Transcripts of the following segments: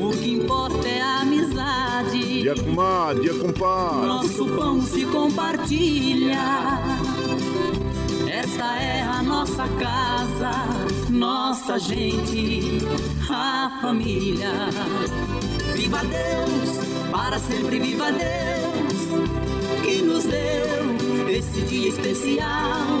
O que importa é a amizade. Dia comadre, dia compadre. Nosso pão se compartilha. Esta é a nossa casa, nossa gente, a família. Viva Deus, para sempre viva Deus, que nos deu esse dia especial,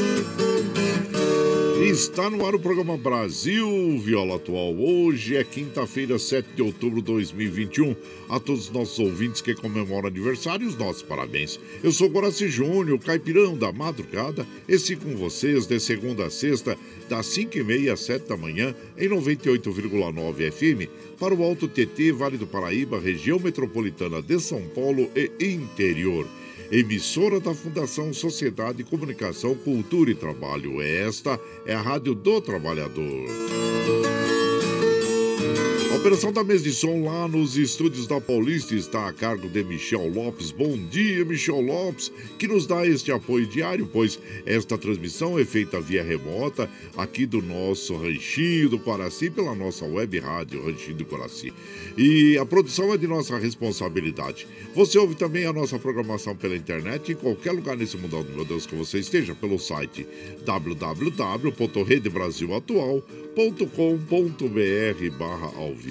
Está no ar o programa Brasil Viola Atual. Hoje é quinta-feira, 7 de outubro de 2021. A todos os nossos ouvintes que comemoram aniversário, os nossos parabéns. Eu sou Guaraci Júnior, caipirão da madrugada, esse com vocês de segunda a sexta, das 5h30 às 7 da manhã, em 98,9 FM, para o Alto TT, Vale do Paraíba, região metropolitana de São Paulo e interior emissora da Fundação Sociedade, Comunicação, Cultura e Trabalho. Esta é a Rádio do Trabalhador. Operação da mesa de som lá nos estúdios da Paulista está a cargo de Michel Lopes. Bom dia, Michel Lopes, que nos dá este apoio diário, pois esta transmissão é feita via remota aqui do nosso Ranchinho do Coraci, pela nossa web rádio Ranchinho do Coraci. E a produção é de nossa responsabilidade. Você ouve também a nossa programação pela internet em qualquer lugar nesse mundão do meu Deus que você esteja, pelo site www.redebrasilatual.com.br barra ao vivo.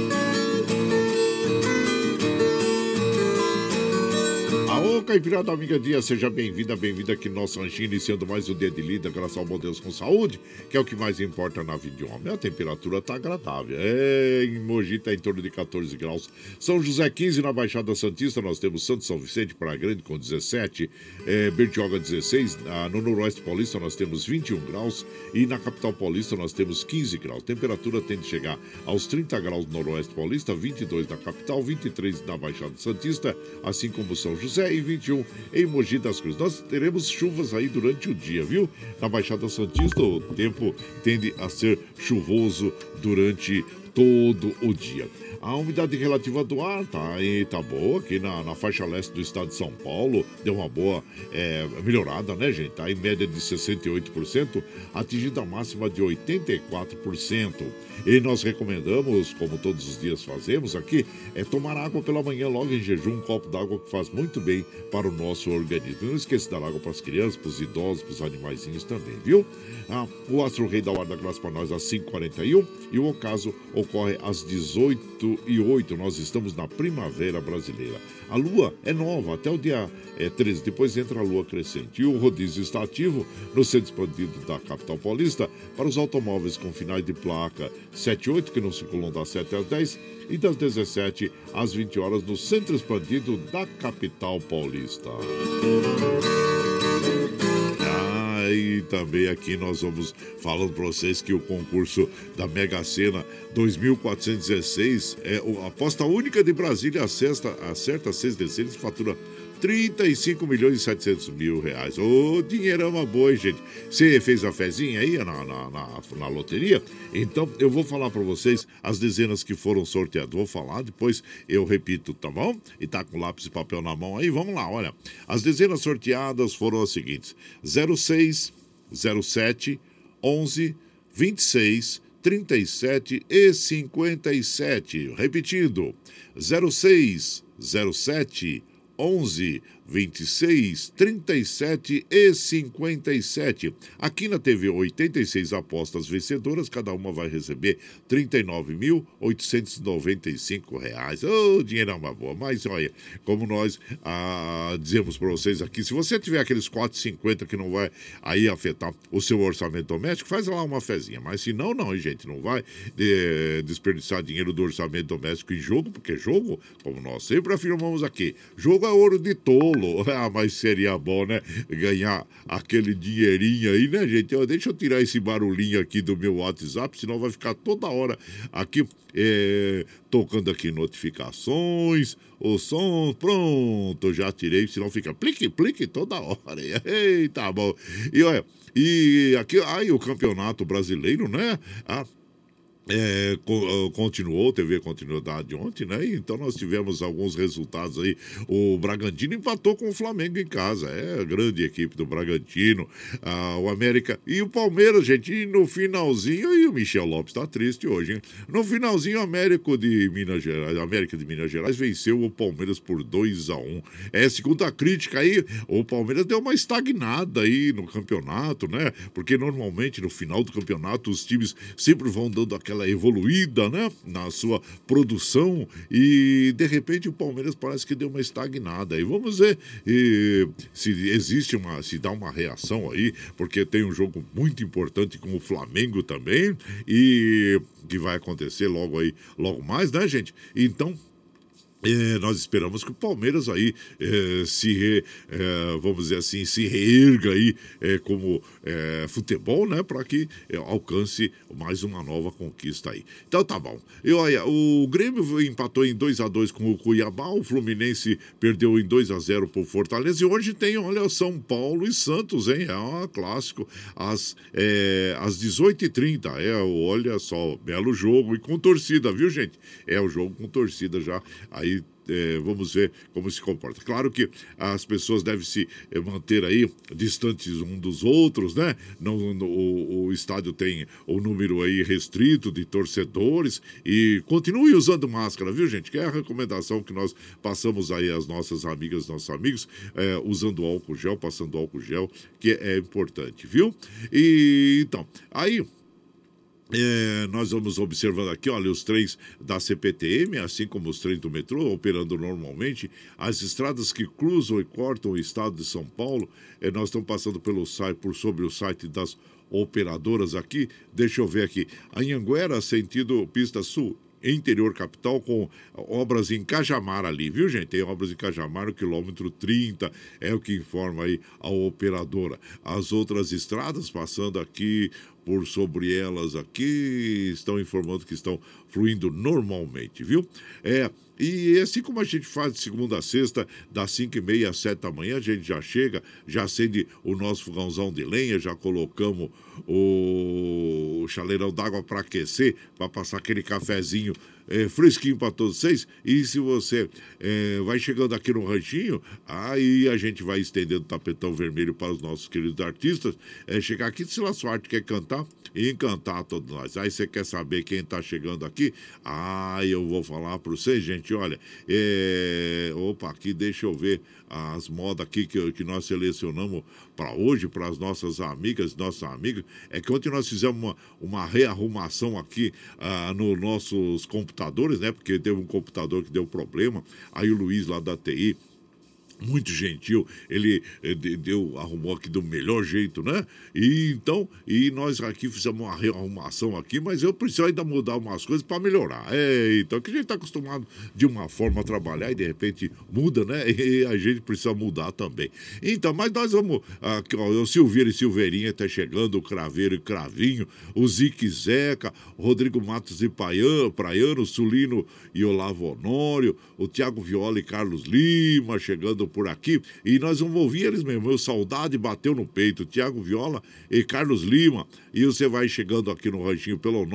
Aô, Caipirada Amiga Dia, seja bem-vinda, bem-vinda aqui no nosso ranchinho, iniciando mais um dia de lida, graças ao bom Deus com saúde, que é o que mais importa na vida de homem. A temperatura tá agradável. É, em Mogi tá em torno de 14 graus. São José 15, na Baixada Santista, nós temos Santo São Vicente, Praia Grande com 17, é, Bertioga 16, ah, no Noroeste Paulista nós temos 21 graus e na Capital Paulista nós temos 15 graus. Temperatura tende a chegar aos 30 graus no Noroeste Paulista, 22 na Capital, 23 na Baixada Santista, assim como São José e 21 em Mogi das Cruzes. Nós teremos chuvas aí durante o dia, viu? Na Baixada Santista o tempo tende a ser chuvoso durante todo o dia. A umidade relativa do ar tá, aí, tá boa aqui na, na faixa leste do estado de São Paulo. Deu uma boa é, melhorada, né, gente? Tá em média de 68%, atingindo a máxima de 84%. E nós recomendamos, como todos os dias fazemos aqui, é tomar água pela manhã logo em jejum, um copo d'água que faz muito bem para o nosso organismo. Não esqueça de dar água para as crianças, para os idosos, para os animaizinhos também, viu? Ah, o Astro Rei da Hora da Graça para nós às 5h41 e o ocaso ocorre às 18 e 08 Nós estamos na primavera brasileira. A lua é nova até o dia é, 13, depois entra a lua crescente. E o rodízio está ativo no centro expandido da capital paulista para os automóveis com finais de placa 78, que não circulam das 7 às 10 e das 17 às 20 horas no centro expandido da capital paulista. Também aqui nós vamos falando para vocês que o concurso da Mega Sena 2416 é a aposta única de Brasília acerta, acerta seis desceres e fatura 35 milhões e 700 mil reais. Ô, dinheirão uma boa, gente. Você fez a fezinha aí na, na, na, na loteria? Então, eu vou falar para vocês as dezenas que foram sorteadas. Vou falar, depois eu repito, tá bom? E tá com lápis e papel na mão aí, vamos lá, olha. As dezenas sorteadas foram as seguintes: 06, 07, 11, 26, 37 e 57. Repetindo: 06, 07, 11 26, 37 e 57. Aqui na TV, 86 apostas vencedoras, cada uma vai receber R$ 39.895. Ô, oh, dinheiro é uma boa. Mas olha, como nós ah, dizemos para vocês aqui, se você tiver aqueles 4,50 que não vai aí afetar o seu orçamento doméstico, faz lá uma fezinha. Mas se não, não, gente, não vai de, desperdiçar dinheiro do orçamento doméstico em jogo, porque jogo, como nós sempre afirmamos aqui, jogo é ouro de tolo. Ah, mas seria bom, né? Ganhar aquele dinheirinho aí, né, gente? deixa eu tirar esse barulhinho aqui do meu WhatsApp, senão vai ficar toda hora aqui é, tocando aqui notificações, o som, pronto, já tirei, senão fica plique, plique toda hora. Eita, bom. E olha, e aqui, aí o campeonato brasileiro, né? Ah, é, ah, continuou, teve continuidade ontem, né? Então nós tivemos alguns resultados aí. O Bragantino empatou com o Flamengo em casa. É a grande equipe do Bragantino. Ah, o América e o Palmeiras, gente. E no finalzinho, e o Michel Lopes tá triste hoje, hein? No finalzinho, o América de Minas Gerais, América de Minas Gerais venceu o Palmeiras por 2 a 1 É, segundo a crítica aí, o Palmeiras deu uma estagnada aí no campeonato, né? Porque normalmente no final do campeonato os times sempre vão dando aquela aquela evoluída, né, na sua produção e de repente o Palmeiras parece que deu uma estagnada. E vamos ver e, se existe uma, se dá uma reação aí, porque tem um jogo muito importante com o Flamengo também e que vai acontecer logo aí, logo mais, né, gente? Então é, nós esperamos que o Palmeiras aí é, se re, é, vamos dizer assim se reerga aí é, como futebol né para que alcance mais uma nova conquista aí. Então tá bom. E olha o Grêmio empatou em 2 a 2 com o Cuiabá o Fluminense perdeu em 2 a 0 por Fortaleza e hoje tem olha São Paulo e Santos hein? É um clássico. Às é, às 18h30 é olha só belo jogo e com torcida viu gente? É o jogo com torcida já aí é, vamos ver como se comporta. Claro que as pessoas devem se é, manter aí distantes um dos outros, né? Não, no, o, o, estádio tem o número aí restrito de torcedores e continue usando máscara, viu, gente? Que é a recomendação que nós passamos aí às nossas amigas, nossos amigos, é, usando álcool gel, passando álcool gel, que é importante, viu? E então, aí é, nós vamos observando aqui, olha, os trens da CPTM, assim como os trens do metrô, operando normalmente. As estradas que cruzam e cortam o estado de São Paulo, é, nós estamos passando pelo site, por sobre o site das operadoras aqui. Deixa eu ver aqui. A Anhanguera, sentido pista sul, interior capital com obras em Cajamar ali, viu, gente? Tem obras em Cajamar no quilômetro 30, é o que informa aí a operadora. As outras estradas passando aqui por sobre elas aqui, estão informando que estão fluindo normalmente, viu? É, e assim como a gente faz de segunda a sexta, das 5 e meia às 7 da manhã, a gente já chega, já acende o nosso fogãozão de lenha, já colocamos o chaleirão d'água para aquecer, para passar aquele cafezinho é, fresquinho para todos vocês. E se você é, vai chegando aqui no ranchinho, aí a gente vai estendendo o tapetão vermelho para os nossos queridos artistas. É, chegar aqui, se a sua arte quer cantar, e encantar todos nós. Aí você quer saber quem está chegando aqui? Ah, eu vou falar para vocês, gente. Olha, é... opa, aqui deixa eu ver as modas aqui que, que nós selecionamos para hoje, para as nossas amigas, nossas amigas. É que ontem nós fizemos uma, uma rearrumação aqui ah, nos nossos computadores, né? Porque teve um computador que deu problema. Aí o Luiz lá da TI muito gentil, ele eh, deu, arrumou aqui do melhor jeito, né? E então, e nós aqui fizemos uma rearrumação aqui, mas eu preciso ainda mudar umas coisas para melhorar. É, então, que a gente está acostumado de uma forma a trabalhar e de repente muda, né? E a gente precisa mudar também. Então, mas nós vamos, aqui, ó, o Silveira e Silveirinha está chegando, o Craveiro e Cravinho, o Zique Zeca, o Rodrigo Matos e Praiano, Praiano, Sulino e Olavo Honório, o Tiago Viola e Carlos Lima chegando por aqui e nós vamos ouvir eles mesmo. Meu saudade bateu no peito, Tiago Viola e Carlos Lima. E você vai chegando aqui no ranchinho pelo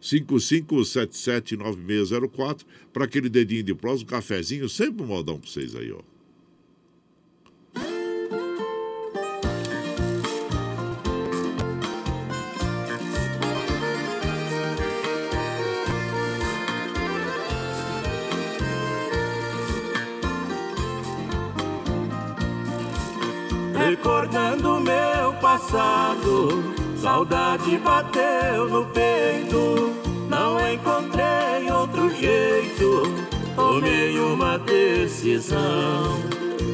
955779604 para aquele dedinho de prosa, um cafezinho, sempre um modão para vocês aí, ó. Recordando meu passado. Saudade bateu no peito, não encontrei outro jeito. Tomei uma decisão,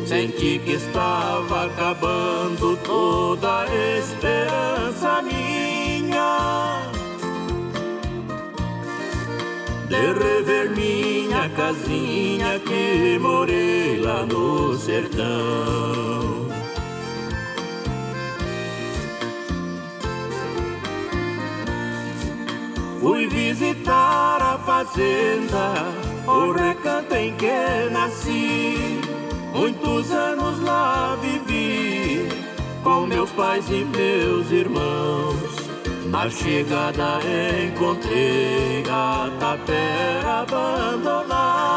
senti que estava acabando toda a esperança minha. De rever minha casinha que morei lá no sertão. Fui visitar a fazenda, o recanto em que nasci. Muitos anos lá vivi, com meus pais e meus irmãos. Na chegada encontrei a tapera abandonada.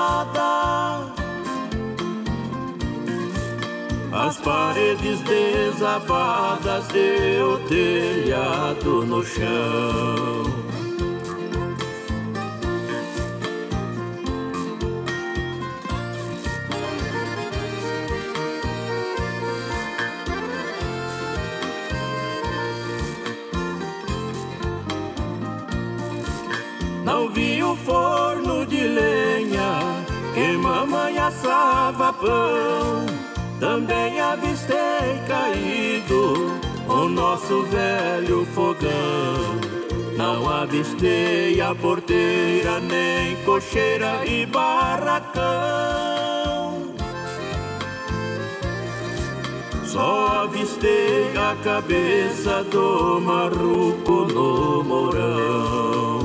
As paredes desabadas e o telhado no chão. Não vi o forno de lenha que mamãe assava pão. Também avistei caído o nosso velho fogão. Não avistei a porteira, nem cocheira e barracão. Só avistei a cabeça do marruco no morão.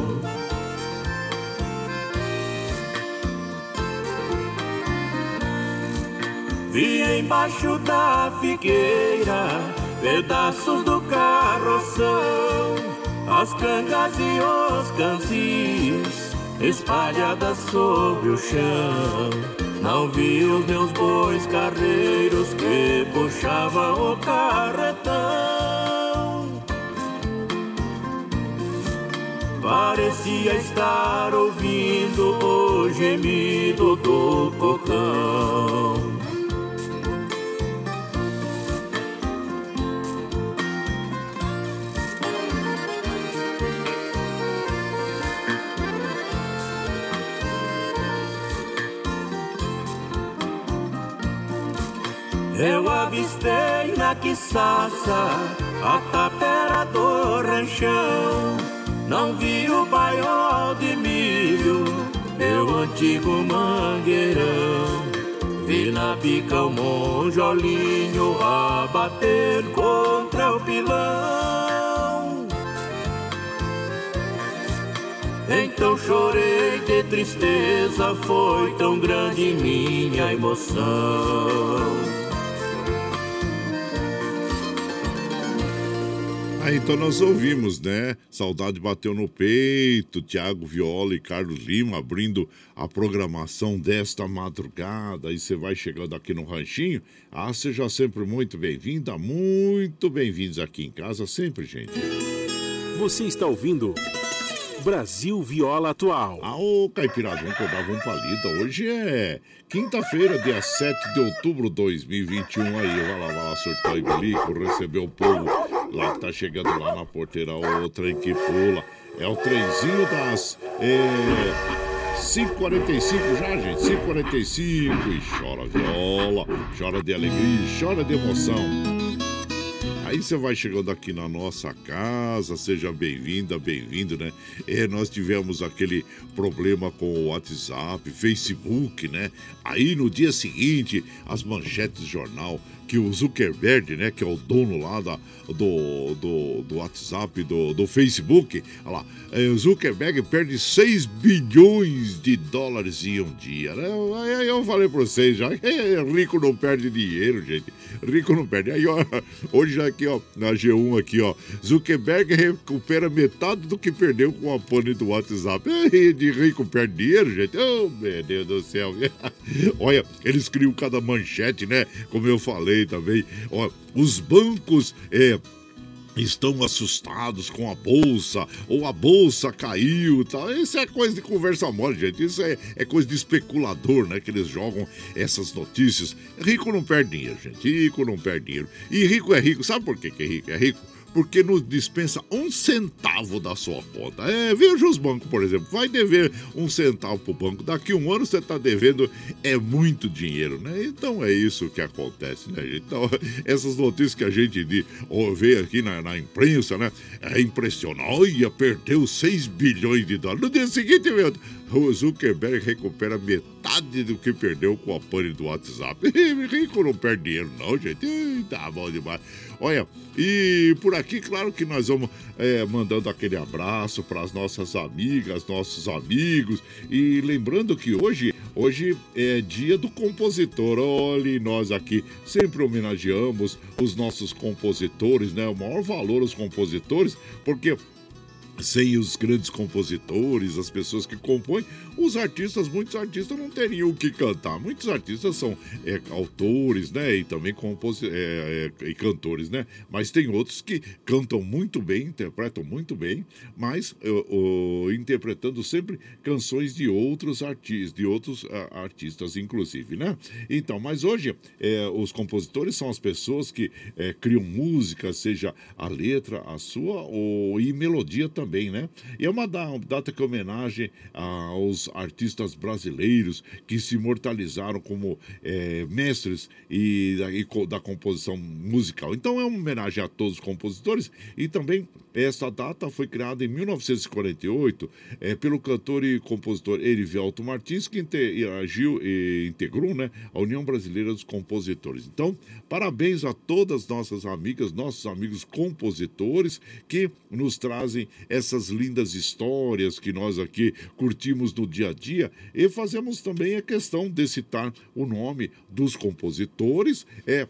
Vi embaixo da figueira pedaços do carroção, as cangas e os cansis espalhadas sobre o chão. Não vi os meus bois carreiros que puxavam o carretão. Parecia estar ouvindo o gemido do cocão. Eu avistei na quiçaça a tapera do ranchão. Não vi o paiol de milho, meu antigo mangueirão. Vi na pica o monjolinho a bater contra o pilão. Então chorei de tristeza, foi tão grande minha emoção. Ah, então nós ouvimos, né? Saudade bateu no peito, Tiago Viola e Carlos Lima abrindo a programação desta madrugada. E você vai chegando aqui no Ranchinho. Ah, seja sempre muito bem-vinda, muito bem-vindos aqui em casa, sempre, gente. Você está ouvindo. Brasil Viola Atual. Ah, ô Caipirada, vamos acordar, vamos palida. Hoje é quinta-feira, dia 7 de outubro de 2021. Aí, vai lá, vai lá, surtou e bilico, recebeu o povo lá que tá chegando lá na porteira, outra em que pula. É o trenzinho das. É, 5h45 já, gente. 5h45. E chora viola, chora de alegria, chora de emoção. Aí você vai chegando aqui na nossa casa, seja bem-vinda, bem-vindo, né? É, nós tivemos aquele problema com o WhatsApp, Facebook, né? Aí no dia seguinte, as manchetes do jornal que o Zuckerberg, né, que é o dono lá da, do, do, do WhatsApp, do, do Facebook, olha lá, é, o Zuckerberg perde 6 bilhões de dólares em um dia. Né? Aí eu falei para vocês já, rico não perde dinheiro, gente. Rico não perde. Aí, ó, hoje aqui, ó, na G1 aqui, ó, Zuckerberg recupera metade do que perdeu com a pane do WhatsApp. De rico perde dinheiro, gente. Oh, meu Deus do céu. Olha, eles criam cada manchete, né? Como eu falei também. Ó, os bancos é, estão assustados com a bolsa, ou a bolsa caiu tal. Isso é coisa de conversa mole, gente. Isso é, é coisa de especulador, né? Que eles jogam essas notícias. Rico não perde dinheiro, gente. Rico não perde dinheiro. E rico é rico. Sabe por que, que é rico? É rico porque não dispensa um centavo da sua conta. É, veja os bancos, por exemplo, vai dever um centavo para o banco, daqui um ano você está devendo é muito dinheiro, né? Então é isso que acontece, né, gente? Então, essas notícias que a gente vê aqui na, na imprensa, né? É impressionante. Olha, perdeu 6 bilhões de dólares. No dia seguinte, meu, o Zuckerberg recupera metade do que perdeu com a pane do WhatsApp. Rico não perde dinheiro, não, gente. Tá bom demais. Olha, e por aqui, claro que nós vamos é, mandando aquele abraço para as nossas amigas, nossos amigos. E lembrando que hoje, hoje é dia do compositor. Olha, nós aqui sempre homenageamos os nossos compositores, né? O maior valor aos compositores, porque sem os grandes compositores, as pessoas que compõem, os artistas, muitos artistas não teriam o que cantar. Muitos artistas são é, autores, né? E também compos é, é, e cantores, né? Mas tem outros que cantam muito bem, interpretam muito bem, mas interpretando sempre canções de outros artistas, de outros artistas, inclusive, né? Então, mas hoje é, os compositores são as pessoas que é, criam música, seja a letra, a sua, ou, e melodia também também, né? E é uma data que homenagem aos artistas brasileiros que se imortalizaram como é, mestres e e da composição musical. Então é uma homenagem a todos os compositores e também essa data foi criada em 1948 é, pelo cantor e compositor Erivelto Martins, que interagiu e integrou né, a União Brasileira dos Compositores. Então, parabéns a todas nossas amigas, nossos amigos compositores que nos trazem essas lindas histórias que nós aqui curtimos no dia a dia e fazemos também a questão de citar o nome dos compositores. É,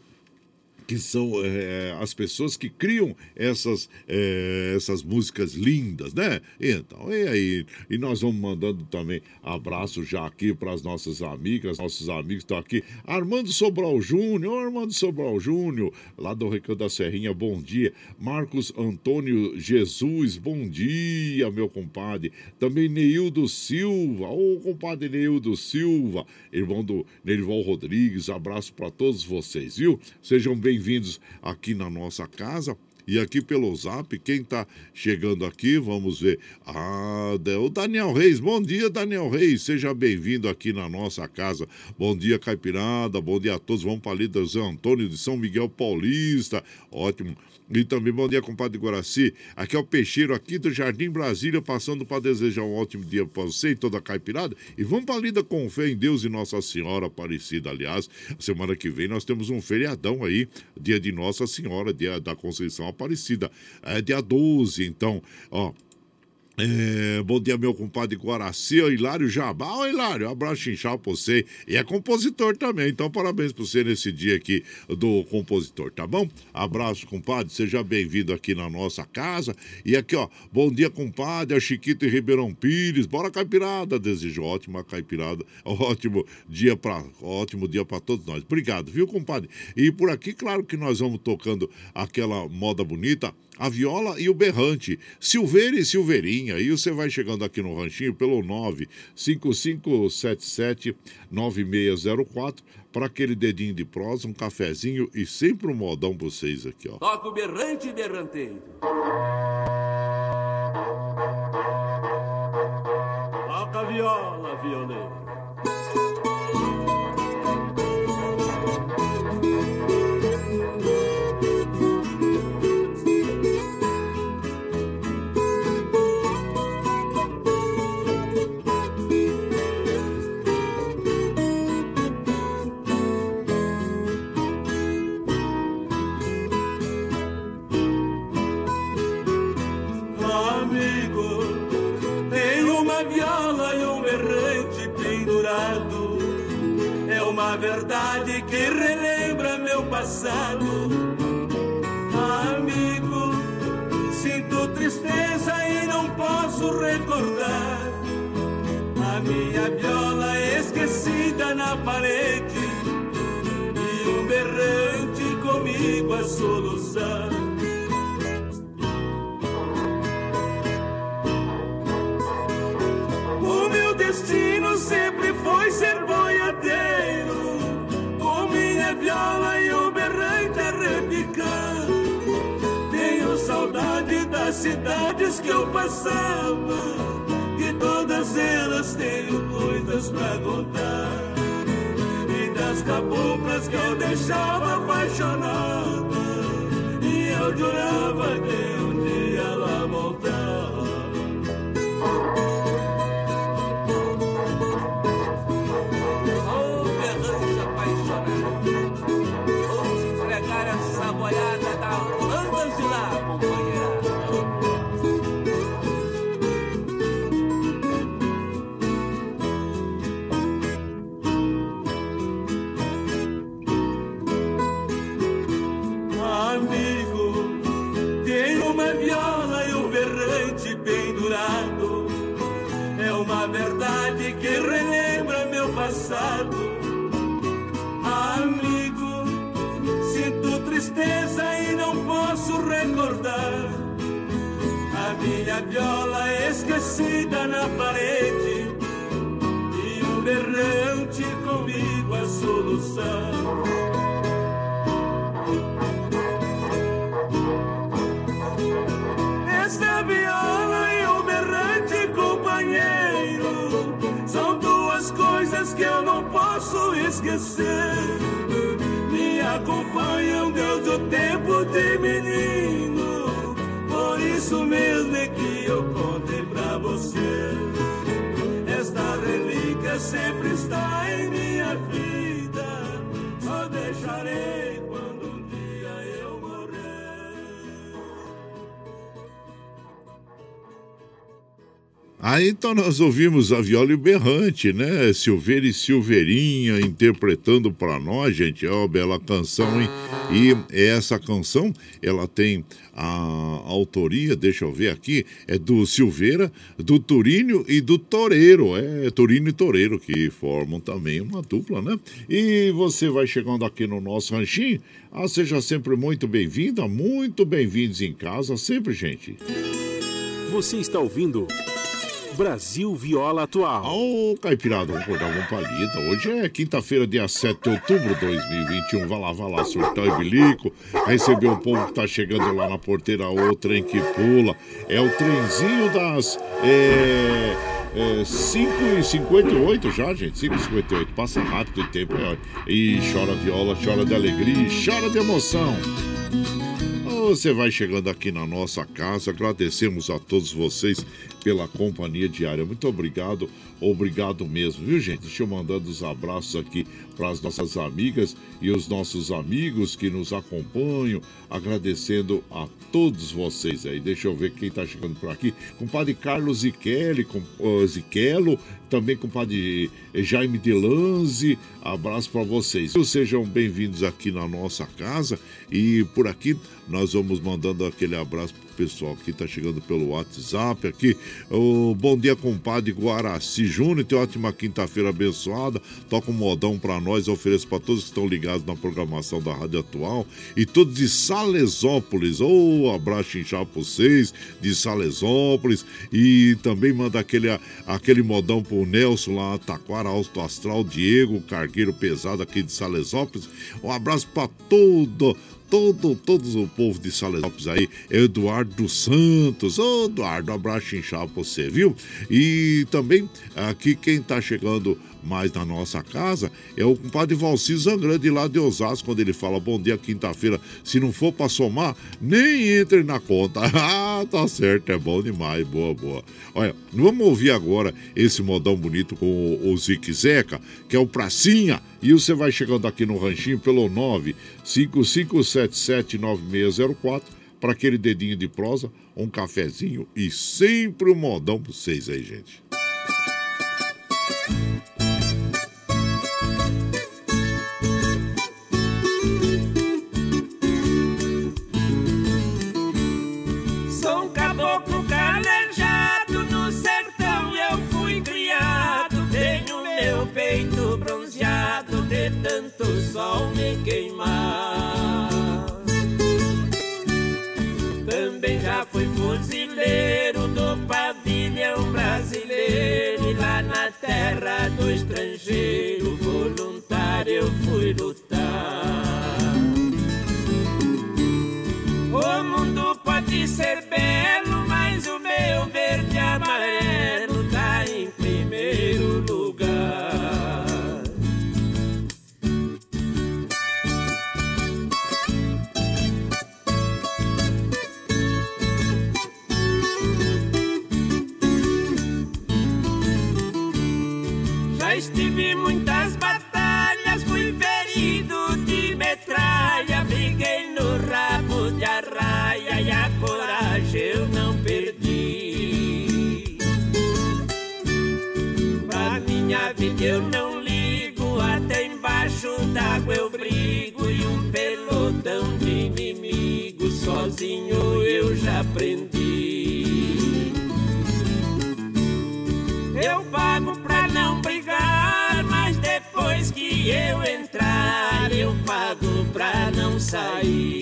que são é, as pessoas que criam essas, é, essas músicas lindas, né? Então, e aí? E nós vamos mandando também abraço já aqui para as nossas amigas, nossos amigos estão aqui. Armando Sobral Júnior, Armando Sobral Júnior, lá do Recanto da Serrinha, bom dia. Marcos Antônio Jesus, bom dia, meu compadre. Também Neildo Silva, ô compadre Neildo Silva, irmão do Nerival Rodrigues, abraço para todos vocês, viu? Sejam bem bem-vindos aqui na nossa casa. E aqui pelo zap, quem está chegando aqui, vamos ver. Ah, o Daniel Reis. Bom dia, Daniel Reis. Seja bem-vindo aqui na nossa casa. Bom dia, Caipirada. Bom dia a todos. Vamos para ali Antônio de São Miguel Paulista. Ótimo. E também bom dia, compadre Guaraci. Aqui é o Peixeiro, aqui do Jardim Brasília, passando para desejar um ótimo dia para você e toda a caipirada. E vamos para a lida com fé em Deus e Nossa Senhora Aparecida. Aliás, semana que vem nós temos um feriadão aí, dia de Nossa Senhora, dia da Conceição Aparecida. É dia 12, então, ó. É, bom dia, meu compadre Guaraci, o Hilário Jabá. Ô, Hilário, abraço inchado pra você. E é compositor também, então parabéns pra você nesse dia aqui do compositor, tá bom? Abraço, compadre, seja bem-vindo aqui na nossa casa. E aqui, ó, bom dia, compadre, a Chiquito e Ribeirão Pires. Bora, caipirada. Desejo ótima caipirada, ótimo dia para ótimo dia para todos nós. Obrigado, viu, compadre? E por aqui, claro que nós vamos tocando aquela moda bonita a viola e o berrante. Silveira e Silveirinha. E você vai chegando aqui no ranchinho pelo 955779604 para aquele dedinho de prosa, um cafezinho e sempre um modão pra vocês aqui, ó. Toca o berrante e berranteiro. Toca a viola, violeiro. Amigo, sinto tristeza e não posso recordar a minha viola esquecida na parede e um berrante comigo a soluçar. Que eu passava, que todas elas tenho coisas pra contar. E das caboclas que eu deixava apaixonada, e eu jurava que um minha viola esquecida na parede e um berrante comigo a solução. Esta viola e o berrante companheiro são duas coisas que eu não posso esquecer. Me acompanham desde o tempo de sempre está em Aí então nós ouvimos a viola berrante, né? Silveira e Silveirinha interpretando para nós, gente. É uma bela canção, hein? E essa canção, ela tem a autoria, deixa eu ver aqui, é do Silveira, do Turílio e do Toreiro. É Turílio e Toreiro que formam também uma dupla, né? E você vai chegando aqui no nosso ranchinho. Ah, seja sempre muito bem-vinda, muito bem-vindos em casa, sempre, gente. Você está ouvindo Brasil Viola Atual. Ô, Caipirada, vamos acordar uma palhita. Hoje é quinta-feira, dia 7 de outubro de 2021. Vai lá, vai lá, surtão e bilico. Receber o povo que tá chegando lá na porteira, o trem que pula. É o trenzinho das. É, é, 5h58 já, gente. 5h58. Passa rápido o tempo. É, e chora viola, chora de alegria e chora de emoção. Você vai chegando aqui na nossa casa, agradecemos a todos vocês pela companhia diária. Muito obrigado, obrigado mesmo, viu, gente? Deixa eu mandando os abraços aqui para as nossas amigas e os nossos amigos que nos acompanham, agradecendo a todos vocês aí. Deixa eu ver quem está chegando por aqui. Compadre Carlos Ziqueli, com, uh, Ziquelo, também compadre Jaime Delanze, abraço para vocês. Sejam bem-vindos aqui na nossa casa e por aqui nós vamos mandando aquele abraço pessoal que está chegando pelo WhatsApp aqui. O bom dia, compadre Guaraci Júnior. Tem ótima quinta-feira abençoada. Toca um modão para nós. Ofereço para todos que estão ligados na programação da Rádio Atual. E todos de Salesópolis. Ô, oh, abraço inchado para vocês de Salesópolis. E também manda aquele, aquele modão pro Nelson lá, Taquara, Alto Astral, Diego, cargueiro pesado aqui de Salesópolis. Um abraço para todo todo, todos o povo de Salesópolis aí, Eduardo Santos. Ô, Eduardo, um abraço inchado pra você, viu? E também aqui quem tá chegando mais na nossa casa é o compadre Valci Zangrande lá de Osasco, quando ele fala bom dia quinta-feira. Se não for para somar, nem entre na conta. ah, tá certo, é bom demais, boa, boa. Olha, vamos ouvir agora esse modão bonito com o, o Zeca, que é o Pracinha. E você vai chegando aqui no ranchinho pelo 955779604 para aquele dedinho de prosa, um cafezinho e sempre um modão para vocês aí, gente. Pra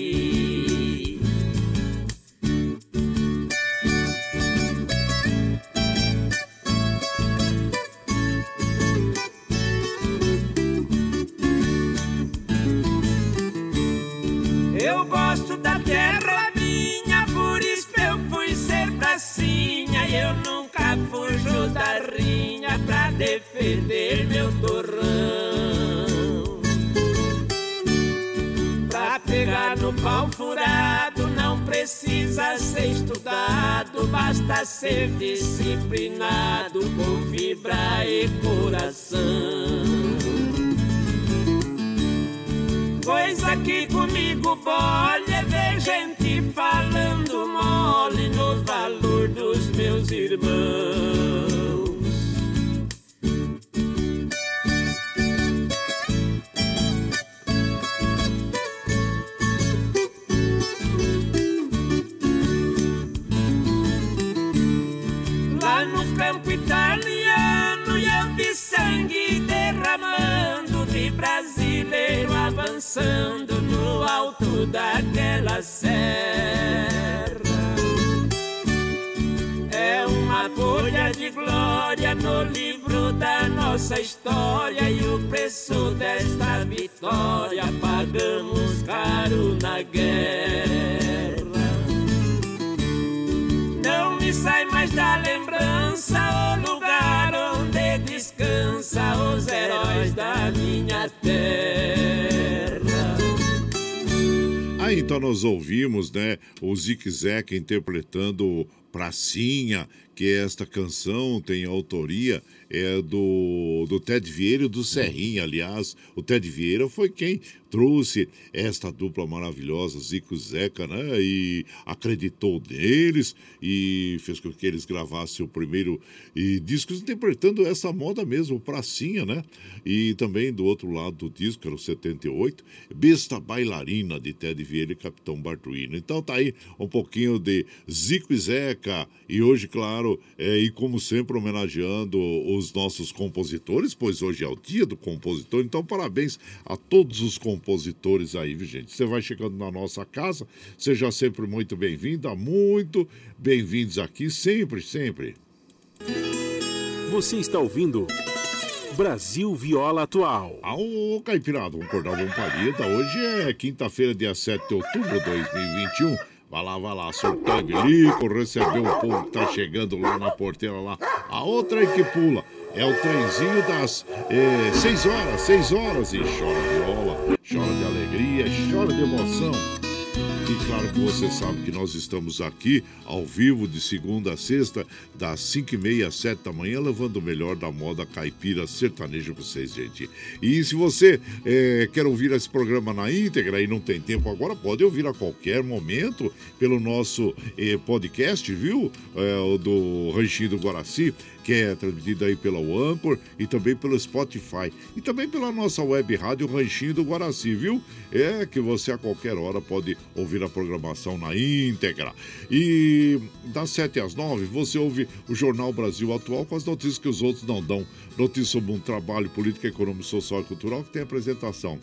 no pau furado não precisa ser estudado, basta ser disciplinado com fibra e coração. Coisa que comigo bolha é ver gente falando mole no valor dos meus irmãos. História e o preço desta vitória pagamos caro na guerra. Não me sai mais da lembrança o lugar onde descansa os heróis da minha terra. Aí então nós ouvimos, né, o Zique Zeca interpretando Pracinha, que esta canção tem autoria é do, do Ted Vieira e do Serrinha. Aliás, o Ted Vieira foi quem trouxe esta dupla maravilhosa, Zico e Zeca, né? E acreditou neles e fez com que eles gravassem o primeiro e disco interpretando essa moda mesmo, pracinha, né? E também do outro lado do disco, era o 78, Besta Bailarina de Ted Vieira e Capitão Bartuino. Então tá aí um pouquinho de Zico e Zeca e hoje, claro, é, e como sempre homenageando os nossos compositores, pois hoje é o dia do compositor. Então parabéns a todos os compositores compositores aí, viu, gente? Você vai chegando na nossa casa, seja sempre muito bem-vinda, muito bem-vindos aqui, sempre, sempre. Você está ouvindo Brasil Viola Atual. Ô, Caipirado, vamos acordar, vamos palida. Hoje é quinta-feira, dia 7 de outubro de 2021. Vai lá, vai lá, soltou o bilico, recebeu o povo que tá chegando lá na porteira lá. A outra aí que pula. É o trenzinho das é, seis horas, seis horas, e chora viola, chora de alegria, chora de emoção. E claro que você sabe que nós estamos aqui ao vivo de segunda a sexta, das 5 e meia às 7 da manhã, levando o melhor da moda caipira sertaneja para vocês, gente. E se você é, quer ouvir esse programa na íntegra e não tem tempo agora, pode ouvir a qualquer momento pelo nosso é, podcast, viu? É, o do Ranchinho do Guaraci que é transmitida aí pela Anchor e também pelo Spotify. E também pela nossa web rádio Ranchinho do Guaraci, viu? É que você a qualquer hora pode ouvir a programação na íntegra. E das 7 às 9 você ouve o Jornal Brasil Atual com as notícias que os outros não dão. Notícias sobre um trabalho político, econômico, social e cultural que tem apresentação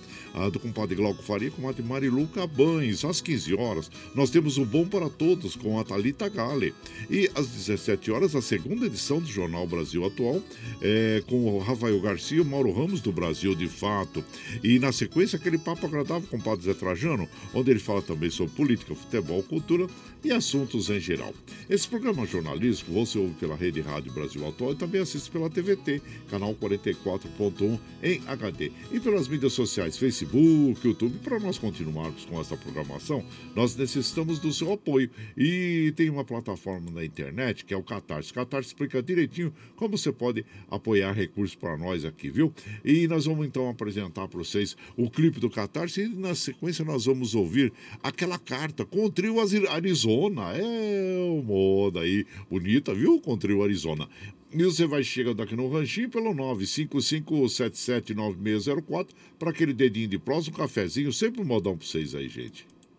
do compadre Glauco Faria com a de Marilu Cabanes. Às 15 horas nós temos o Bom para Todos com a Thalita Gale. E às 17 horas a segunda edição do Jornal Jornal Brasil Atual, é, com o Rafael Garcia e Mauro Ramos do Brasil de Fato. E na sequência, aquele papo agradável com o Padre Zé Trajano, onde ele fala também sobre política, futebol, cultura e assuntos em geral. Esse programa jornalístico você ouve pela Rede Rádio Brasil Atual e também assiste pela TVT, canal 44.1 em HD. E pelas mídias sociais, Facebook, YouTube. Para nós continuarmos com essa programação, nós necessitamos do seu apoio. E tem uma plataforma na internet que é o Catarse. Catarse explica direitinho como você pode apoiar recursos para nós aqui, viu? E nós vamos então apresentar para vocês o clipe do Catarse e na sequência nós vamos ouvir aquela carta com o trio Arizona. É moda aí, bonita, viu? Com o trio Arizona. E você vai chegando aqui no ranchinho pelo 955779604 para aquele dedinho de próximo, um cafezinho, sempre um modão para vocês aí, gente.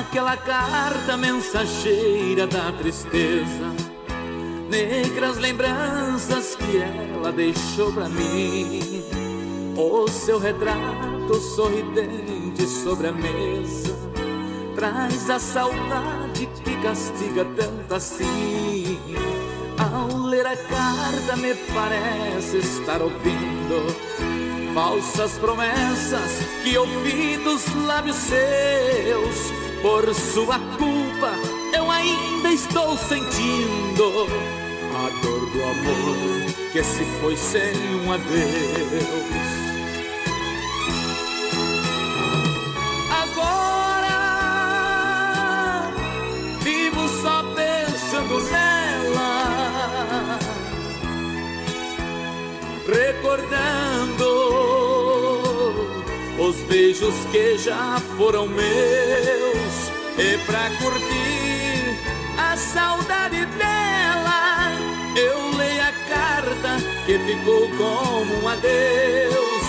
Aquela carta mensageira da tristeza, negras lembranças que ela deixou pra mim. O seu retrato sorridente sobre a mesa traz a saudade que castiga tanto assim. Ao ler a carta, me parece estar ouvindo falsas promessas que ouvi dos lábios seus por sua culpa eu ainda estou sentindo a dor do amor que se foi sem um adeus. Agora vivo só pensando nela, recordando os beijos que já foram meus e pra curtir a saudade dela, eu leio a carta que ficou como um adeus.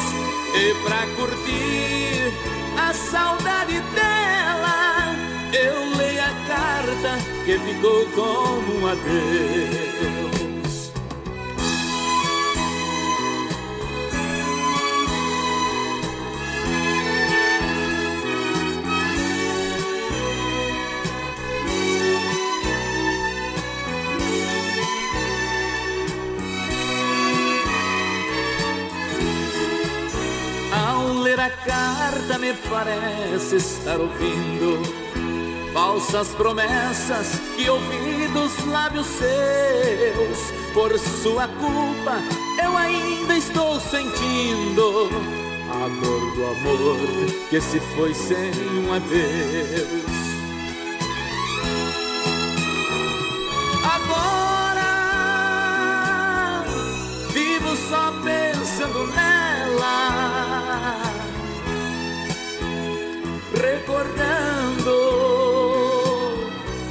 E pra curtir a saudade dela, eu leio a carta que ficou como um adeus. Carta me parece estar ouvindo falsas promessas que ouvi dos lábios seus. Por sua culpa eu ainda estou sentindo a dor do amor que se foi sem um adeus. Agora vivo só pensando nela recordando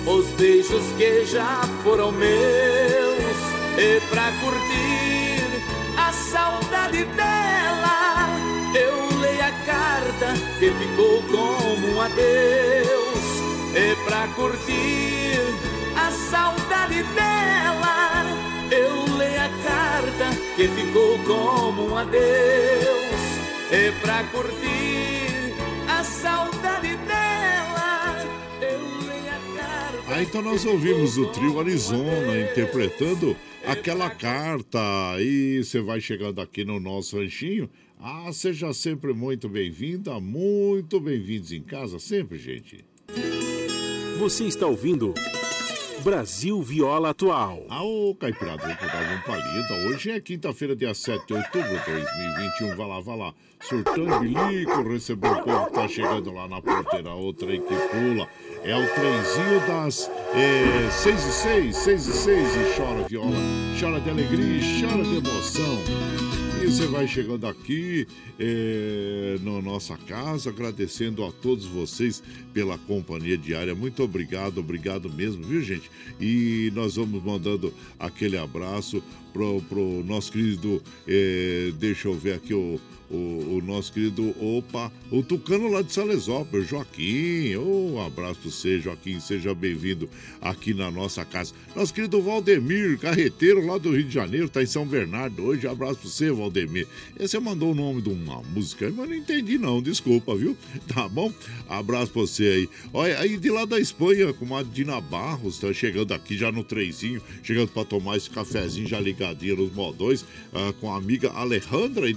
os beijos que já foram meus. E pra curtir a saudade dela eu leio a carta que ficou como um adeus. E pra curtir a saudade dela eu leio a carta que ficou como um adeus. E pra curtir a saudade então nós ouvimos o trio Arizona interpretando aquela carta. E você vai chegando aqui no nosso ranchinho. Ah, seja sempre muito bem-vinda, muito bem-vindos em casa, sempre, gente. Você está ouvindo Brasil Viola Atual. Ah, ô Caipirada, vou dar um palida. Hoje é quinta-feira, dia 7 de outubro de 2021. Vai lá, vai lá. Surtando bilico, recebeu o povo que tá chegando lá na porteira. O trem que pula. É o trenzinho das 6 e 6, 6 e 6 e chora viola, chora de alegria e chora de emoção. Você vai chegando aqui é, na nossa casa, agradecendo a todos vocês pela companhia diária. Muito obrigado, obrigado mesmo, viu, gente? E nós vamos mandando aquele abraço pro, pro nosso querido, é, deixa eu ver aqui o, o, o, nosso querido, opa, o Tucano lá de Salesópolis, Joaquim. Um abraço para você, Joaquim, seja bem-vindo aqui na nossa casa. Nosso querido Valdemir, carreteiro lá do Rio de Janeiro, tá em São Bernardo hoje. Abraço para você, Valdemir. E você mandou o nome de uma música mas não entendi não, desculpa, viu? Tá bom? Abraço para você aí. Olha, aí de lá da Espanha, com a Dina Barros, tá chegando aqui já no trenzinho, chegando para tomar esse cafezinho já ligadinho nos modões, ah, com a amiga Alejandra e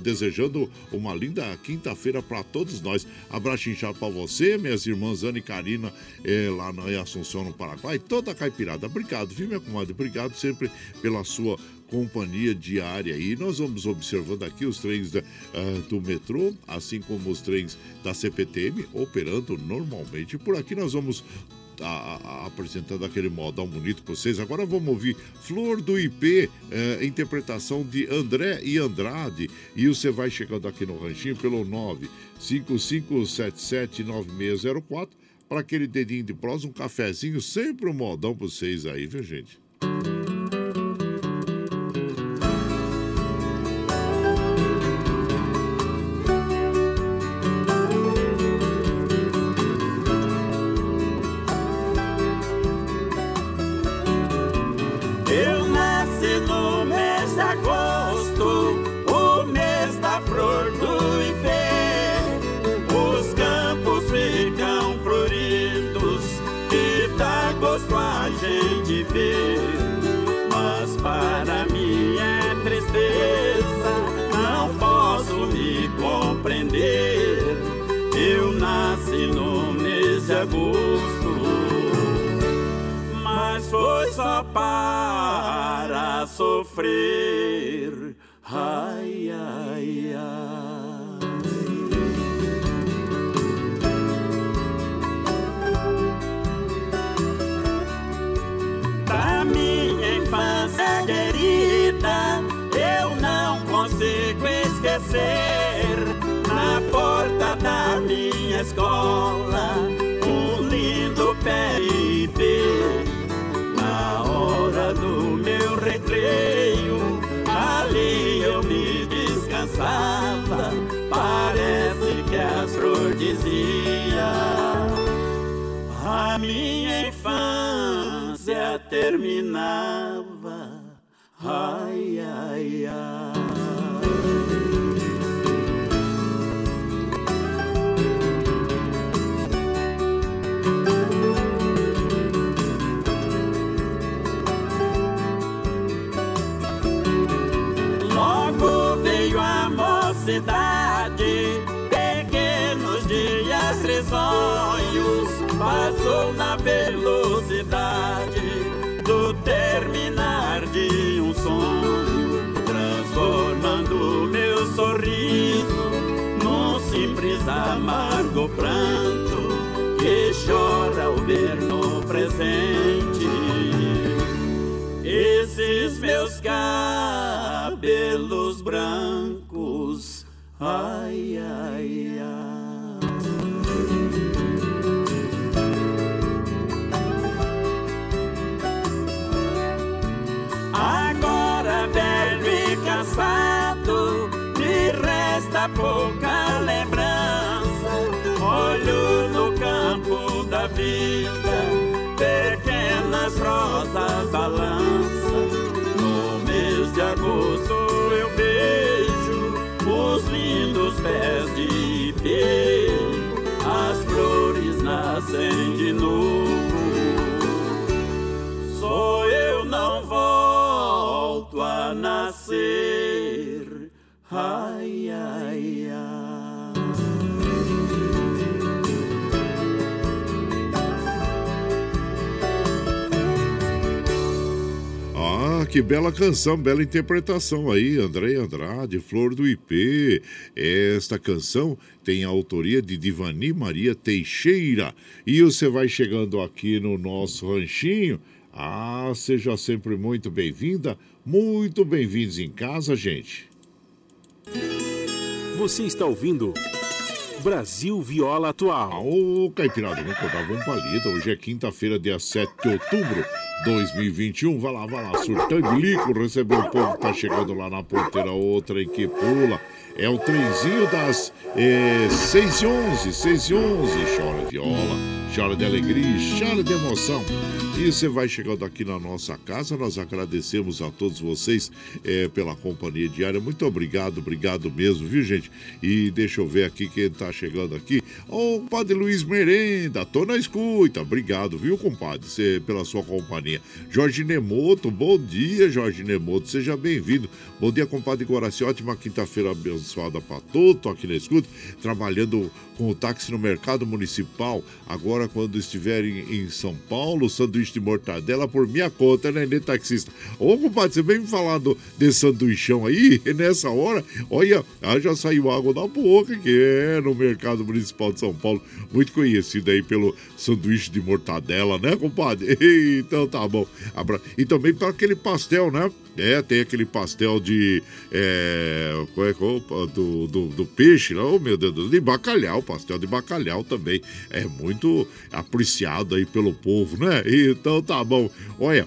desejando uma linda quinta-feira para todos nós. Abraço inchado para você, minhas irmãs Ana e Karina, é, lá na Assunção, no Paraguai, toda a caipirada. Obrigado, viu, minha comadre? Obrigado sempre pela sua companhia diária. E nós vamos observando aqui os trens da, uh, do metrô, assim como os trens da CPTM, operando normalmente. Por aqui nós vamos a, a, apresentando aquele modão bonito para vocês. Agora vamos ouvir Flor do IP, é, interpretação de André e Andrade. E você vai chegando aqui no ranchinho pelo 955779604 para aquele dedinho de prosa, um cafezinho, sempre um modão para vocês aí, viu, gente? Para sofrer. Ai, ai, ai. Da minha infância querida, eu não consigo esquecer. Na porta da minha escola, dizia: A minha infância terminava. Ai, ai, ai. Que bela canção, bela interpretação aí, André Andrade, Flor do IP. Esta canção tem a autoria de Divani Maria Teixeira. E você vai chegando aqui no nosso ranchinho. Ah, seja sempre muito bem-vinda, muito bem-vindos em casa, gente. Você está ouvindo Brasil Viola Atual. Ô, Caipirada, vamos contar um palito. Hoje é quinta-feira, dia 7 de outubro. 2021, vai lá, vai lá, surtando bilico, recebeu o povo que tá chegando lá na porteira, outra em que pula. É o trenzinho das é, 6 e 11, 6 e 11. Chora viola, chora de alegria, chora de emoção. E você vai chegando aqui na nossa casa, nós agradecemos a todos vocês é, pela companhia diária. Muito obrigado, obrigado mesmo, viu, gente? E deixa eu ver aqui quem tá chegando aqui. Ô, oh, Padre Luiz Merenda, tô na escuta. Obrigado, viu, compadre, cê, pela sua companhia. Jorge Nemoto, bom dia, Jorge Nemoto, seja bem-vindo. Bom dia, compadre Guaraci, ótima quinta-feira abençoada para todos. Tô aqui na escuta, trabalhando com o táxi no mercado municipal. Agora, quando estiver em, em São Paulo, sanduíche de mortadela por minha conta, né, né taxista? Ô, compadre, você vem me falar do, desse sanduichão aí, nessa hora, olha, ah, já saiu água da boca, que é no mercado municipal de São Paulo, muito conhecido aí pelo sanduíche de mortadela, né, compadre? Então tá bom. E também para aquele pastel, né? É, tem aquele pastel de. É, qual é, qual, do, do, do peixe, oh meu Deus, de bacalhau, pastel de bacalhau também. É muito apreciado aí pelo povo, né? Então tá bom. Olha.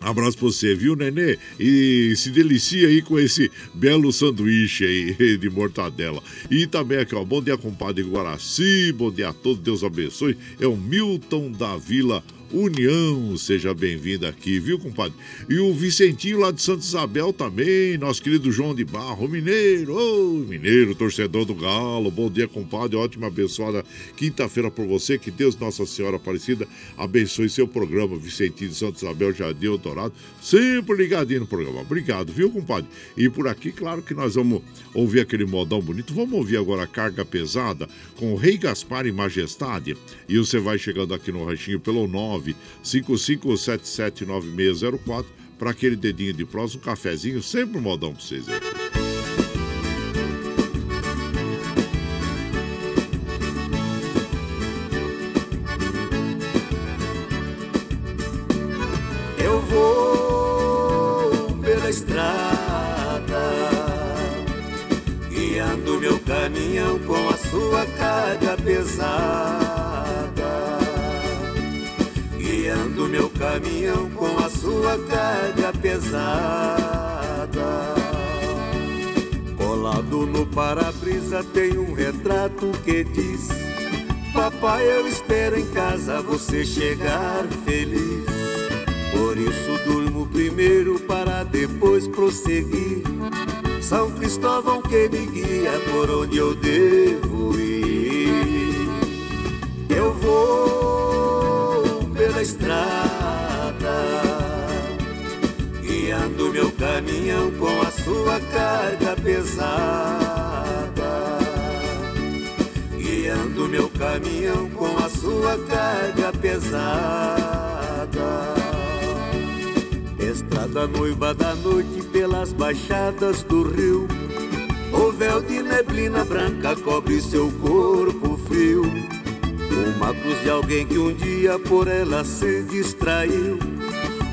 Abraço pra você, viu, Nenê? E se delicia aí com esse belo sanduíche aí de mortadela. E também aqui, ó, bom dia, compadre Guaraci, bom dia a todos, Deus abençoe. É o Milton da Vila União. Seja bem-vindo aqui, viu, compadre? E o Vicentinho lá de Santa Isabel também, nosso querido João de Barro, mineiro, ô, mineiro, torcedor do Galo. Bom dia, compadre. Ótima, abençoada quinta-feira por você. Que Deus, Nossa Senhora Aparecida, abençoe seu programa, Vicentinho de Santa Isabel, Jardim Eldorado. Sempre ligadinho no programa. Obrigado, viu, compadre? E por aqui, claro que nós vamos ouvir aquele modão bonito. Vamos ouvir agora a carga pesada com o Rei Gaspar e Majestade. E você vai chegando aqui no ranchinho pelo 9 55779604 para aquele dedinho de prós, um cafezinho, sempre um modão para vocês aí. Eu vou pela estrada, guiando meu caminhão com a sua carga pesada meu caminhão com a sua carga pesada. Colado no para-brisa tem um retrato que diz: Papai, eu espero em casa você chegar feliz. Por isso durmo primeiro para depois prosseguir. São Cristóvão que me guia por onde eu devo ir. Eu vou estrada, guiando meu caminhão com a sua carga pesada. Guiando meu caminhão com a sua carga pesada. Estrada noiva da noite pelas baixadas do rio. O véu de neblina branca cobre seu corpo frio. Uma cruz de alguém que um dia por ela se distraiu.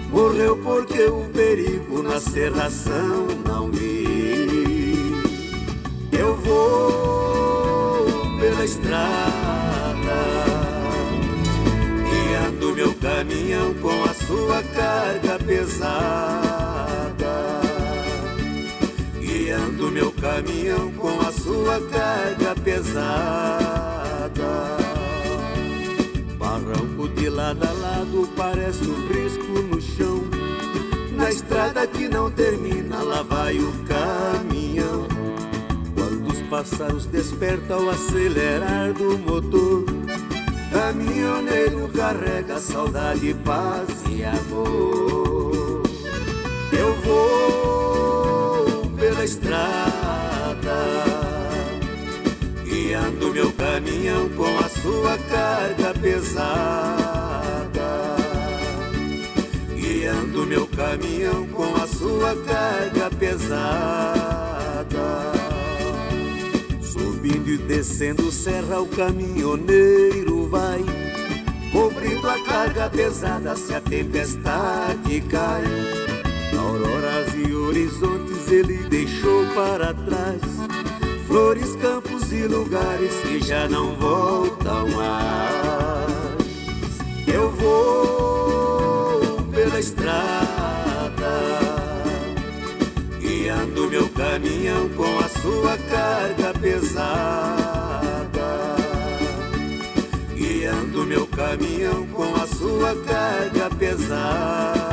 Morreu porque o perigo na serração não vi. Eu vou pela estrada guiando meu caminhão com a sua carga pesada. Guiando meu caminhão com a sua carga pesada. Lado a lado parece um risco no chão. Na estrada que não termina, lá vai o caminhão. Quando os pássaros despertam ao acelerar do motor. Caminhoneiro carrega saudade, paz e amor. Eu vou pela estrada, guiando meu caminhão com a sua carga pesada. Meu caminhão com a sua carga pesada. Subindo e descendo serra, o caminhoneiro vai. Cobrindo a carga pesada se a tempestade cai. Auroras e horizontes ele deixou para trás. Flores, campos e lugares que já não voltam mais. Eu vou estrada guiando meu caminhão com a sua carga pesada. Guiando meu caminhão com a sua carga pesada.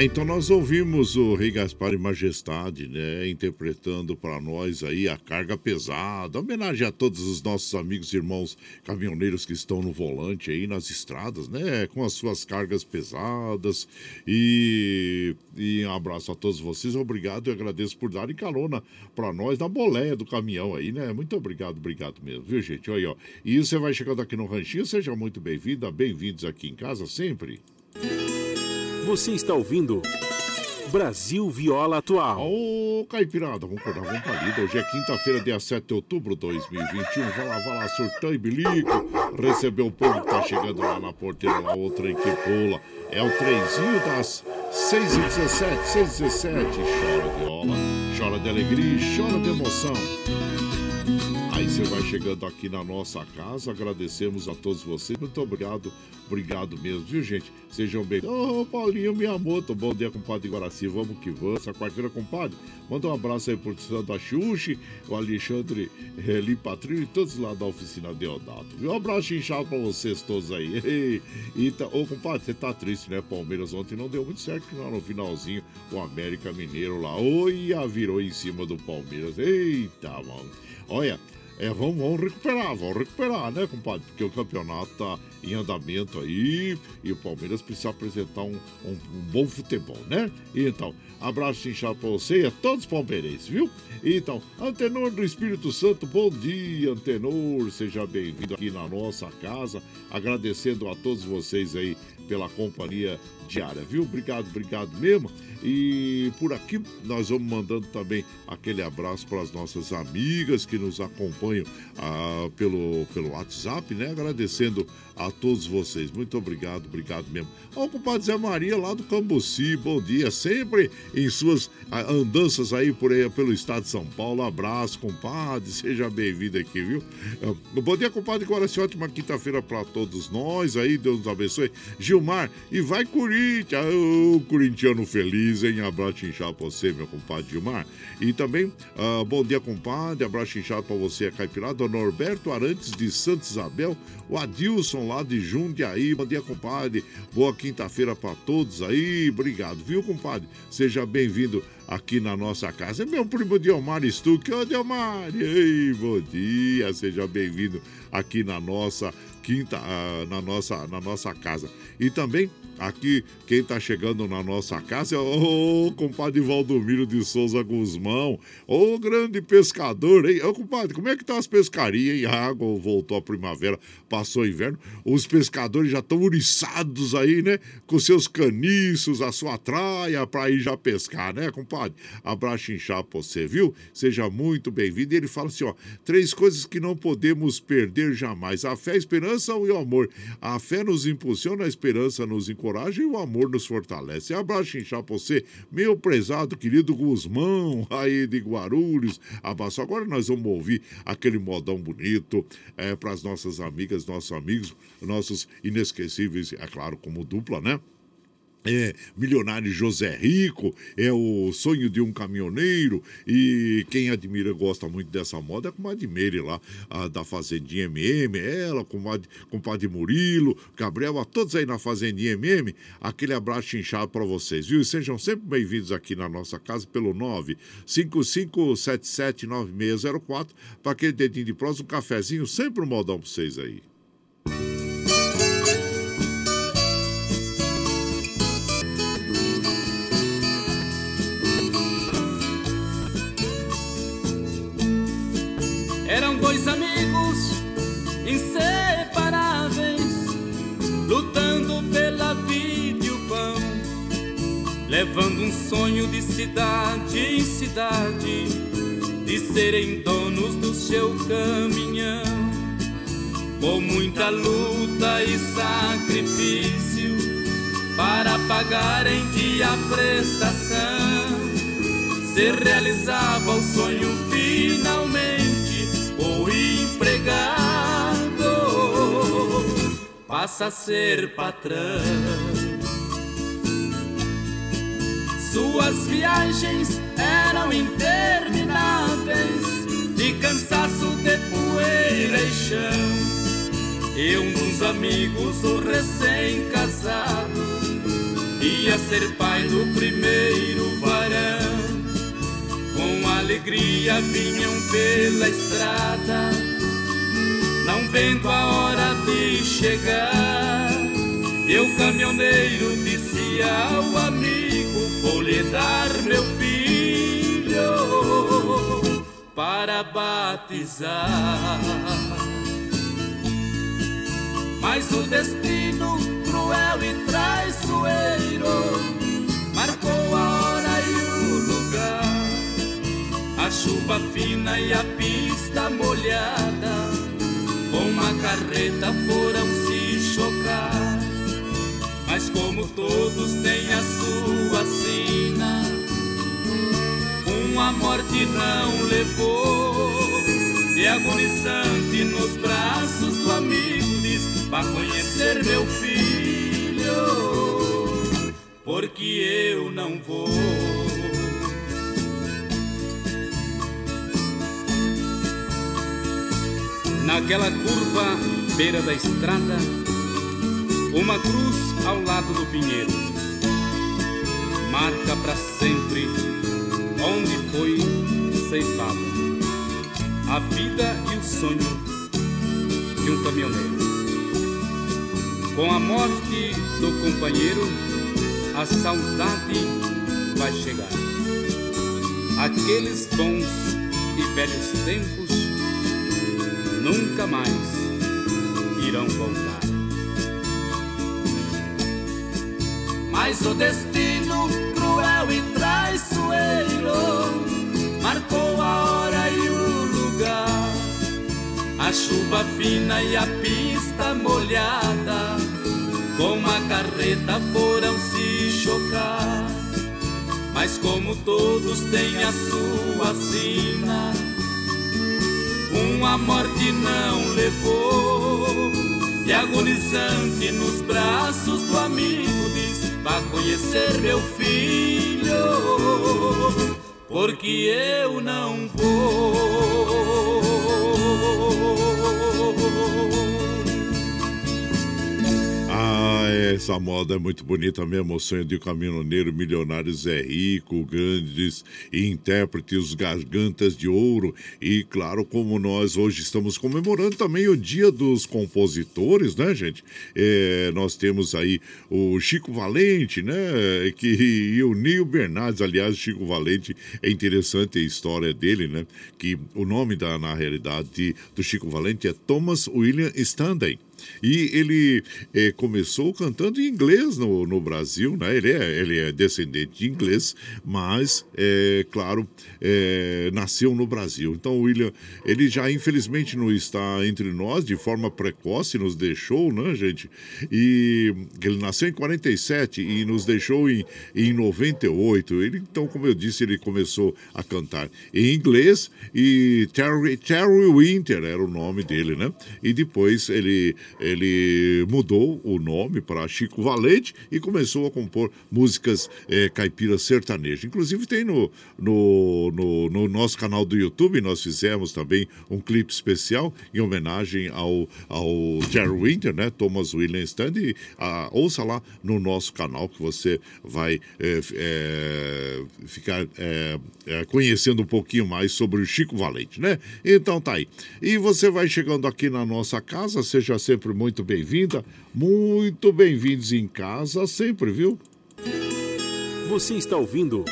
Ah, então nós ouvimos o Rei Gaspar e Majestade, né, interpretando para nós aí a carga pesada. Homenagem a todos os nossos amigos e irmãos caminhoneiros que estão no volante aí nas estradas, né, com as suas cargas pesadas. E, e um abraço a todos vocês. Obrigado e agradeço por darem carona para nós na boleia do caminhão aí, né? Muito obrigado, obrigado mesmo, viu, gente? Olha aí, ó. E você vai chegando aqui no Ranchinho, seja muito bem-vinda, bem-vindos aqui em casa sempre. Você está ouvindo Brasil Viola Atual. Ô, Caipirada, vamos acordar, vamos palida. Hoje é quinta-feira, dia 7 de outubro de 2021. Vai lá, vai lá, surtão e bilico. Recebeu o povo que tá chegando lá na porteira, lá, o trem que pula. É o trenzinho das 6h17, 6h17. Chora viola, chora de alegria, chora de emoção. Você vai chegando aqui na nossa casa, agradecemos a todos vocês. Muito obrigado, obrigado mesmo, viu, gente? Sejam bem. Ô, Paulinho, minha moto, bom dia, compadre Guaraci. Vamos que vamos. Essa quarta-feira, compadre. Manda um abraço aí pro Sandro Xuxi, o Alexandre Eli Patrinho e todos lá da oficina Deodato. Viu? Um abraço inchado pra vocês todos aí. E tá, ô, compadre, você tá triste, né? Palmeiras ontem não deu muito certo, não. No finalzinho, o América Mineiro lá, olha, virou em cima do Palmeiras. Eita, mano. Olha, é, vamos, vamos recuperar, vamos recuperar, né, compadre? Porque o campeonato tá em andamento aí e o Palmeiras precisa apresentar um, um, um bom futebol, né? Então, abraço inchado pra você e a todos os palmeirenses, viu? Então, Antenor do Espírito Santo, bom dia, Antenor, seja bem-vindo aqui na nossa casa, agradecendo a todos vocês aí pela companhia diária, viu? Obrigado, obrigado mesmo. E por aqui nós vamos mandando também aquele abraço para as nossas amigas que nos acompanham ah, pelo, pelo WhatsApp, né? Agradecendo a todos vocês. Muito obrigado, obrigado mesmo. Ao compadre Zé Maria lá do Cambuci, bom dia. Sempre em suas andanças aí por aí pelo estado de São Paulo. Abraço, compadre. Seja bem-vindo aqui, viu? É, bom dia, compadre Guaraci. Ótima quinta-feira para todos nós aí. Deus nos abençoe. Gilmar, e vai Corinthians. Ô, corintiano feliz, hein? Abraço inchado pra você, meu compadre Gilmar. E também, uh, bom dia, compadre. Abraço inchado pra você, a Caipirada. Norberto Arantes de Santa Isabel. O Adilson lá de Jundiaí. Bom dia, compadre. Boa quinta-feira para todos aí. Obrigado, viu, compadre? Seja bem-vindo aqui na nossa casa. É meu primo Diomar Stuck. Ô, Diomar! Ei, bom dia. Seja bem-vindo aqui na nossa quinta, uh, na, nossa, na nossa casa. E também Aqui, quem tá chegando na nossa casa é o compadre Valdomiro de Souza Guzmão, o grande pescador, hein? Ô, compadre, como é que tá as pescarias, hein? A água voltou a primavera, passou o inverno, os pescadores já estão uriçados aí, né? Com seus caniços, a sua traia pra ir já pescar, né, compadre? Abraço inchado pra você, viu? Seja muito bem-vindo. E ele fala assim, ó, três coisas que não podemos perder jamais, a fé, a esperança e o amor. A fé nos impulsiona, a esperança nos encoraja coragem e o amor nos fortalece. Abraço inchar pra você, meu prezado querido Guzmão, aí de Guarulhos. Abraço. Agora nós vamos ouvir aquele modão bonito é, para as nossas amigas, nossos amigos, nossos inesquecíveis, é claro, como dupla, né? É milionário José Rico, é o sonho de um caminhoneiro e quem admira gosta muito dessa moda é a Meire lá a, da Fazendinha MM, ela com o Padre Murilo, Gabriel, a todos aí na Fazendinha MM, aquele abraço inchado para vocês, viu? E sejam sempre bem-vindos aqui na nossa casa pelo 955779604 para aquele dedinho de prosa, um cafezinho, sempre um modão para vocês aí. Levando um sonho de cidade em cidade, de serem donos do seu caminhão. Com muita luta e sacrifício para pagar em dia a prestação, se realizava o sonho finalmente empregado passa a ser patrão. Suas viagens eram intermináveis, de cansaço de poeira e chão. E um dos amigos, o recém-casado, ia ser pai do primeiro varão. Com alegria vinham pela estrada não vendo a hora de chegar. E o caminhoneiro disse ao amigo: Vou lhe dar meu filho para batizar. Mas o destino cruel e traiçoeiro marcou a hora e o lugar. A chuva fina e a pista molhada com uma carreta foram. Mas como todos têm a sua sina, uma morte não levou. E agonizante nos braços do amigo diz: Vá conhecer meu filho, porque eu não vou. Naquela curva, beira da estrada, uma cruz ao lado do pinheiro. Marca para sempre onde foi ceifada a vida e o sonho de um caminhoneiro. Com a morte do companheiro, a saudade vai chegar. Aqueles bons e velhos tempos nunca mais irão voltar. Mas o destino cruel e traiçoeiro marcou a hora e o lugar. A chuva fina e a pista molhada, com uma carreta foram se chocar. Mas como todos têm a sua sina, uma morte não levou. E agonizante nos braços do amigo Vá conhecer meu filho, porque eu não vou. Essa moda é muito bonita mesmo. O sonho de caminhoneiro, milionários é rico, grandes intérpretes, gargantas de ouro. E claro, como nós hoje estamos comemorando também o Dia dos Compositores, né, gente? É, nós temos aí o Chico Valente, né? Que, e o Nil Bernardes, aliás, Chico Valente, é interessante a história dele, né? Que o nome da, na realidade do Chico Valente é Thomas William Stanley. E ele é, começou cantando em inglês no, no Brasil, né? Ele é, ele é descendente de inglês, mas, é, claro, é, nasceu no Brasil. Então, o William, ele já infelizmente não está entre nós de forma precoce, nos deixou, né, gente? E ele nasceu em 47 e nos deixou em, em 98. Ele, então, como eu disse, ele começou a cantar em inglês e Terry, Terry Winter era o nome dele, né? E depois ele ele mudou o nome para Chico Valente e começou a compor músicas é, caipiras sertanejas. Inclusive tem no, no, no, no, nosso canal do YouTube, nós fizemos também um clipe especial em homenagem ao, ao Jerry Winter, né? Thomas William Stand. E, a, ouça lá no nosso canal que você vai é, é, ficar conhecendo um pouquinho mais sobre o Chico Valente, né? Então tá aí. E você vai chegando aqui na nossa casa, seja sempre sempre muito bem-vinda, muito bem-vindos em casa sempre, viu? Você está ouvindo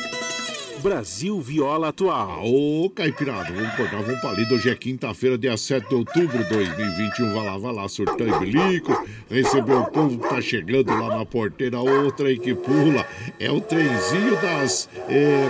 Brasil Viola Atual. Ô, Caipirada, vamos acordar, vamos pra lida. Hoje é quinta-feira, dia 7 de outubro de 2021. Vai lá, vai lá, surtando e bilico. Recebeu o povo que tá chegando lá na porteira. Outra aí que pula. É o trenzinho das é,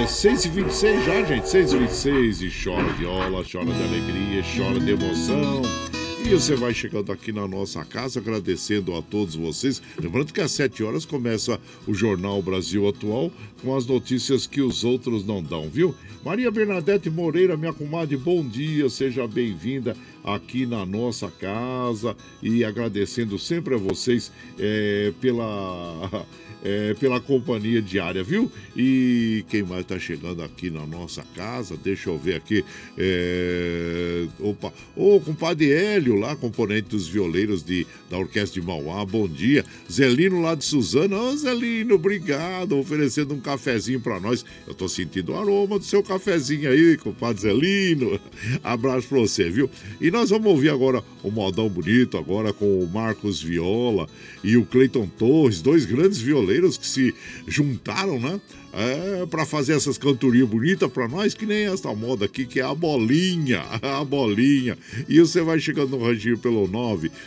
é, 6h26 já, gente. 6h26. E chora viola, chora de alegria, chora de emoção. E você vai chegando aqui na nossa casa, agradecendo a todos vocês. Lembrando que às 7 horas começa o Jornal Brasil Atual com as notícias que os outros não dão, viu? Maria Bernadette Moreira, minha comadre, bom dia, seja bem-vinda aqui na nossa casa e agradecendo sempre a vocês é, pela é, pela companhia diária, viu? E quem mais está chegando aqui na nossa casa, deixa eu ver aqui. É... Opa, ô compadre Hélio, lá, componente dos violeiros de, da Orquestra de Mauá, bom dia. Zelino lá de Suzano, ô Zelino, obrigado, oferecendo um cafezinho para nós. Eu tô sentindo o aroma do seu cafezinho aí, compadre Zelino. Abraço para você, viu? E nós vamos ouvir agora o modão bonito, agora com o Marcos Viola e o Cleiton Torres, dois grandes violeiros que se juntaram, né? É, para fazer essas cantorias bonitas para nós, que nem essa moda aqui, que é a bolinha, a bolinha. E você vai chegando no ranchinho pelo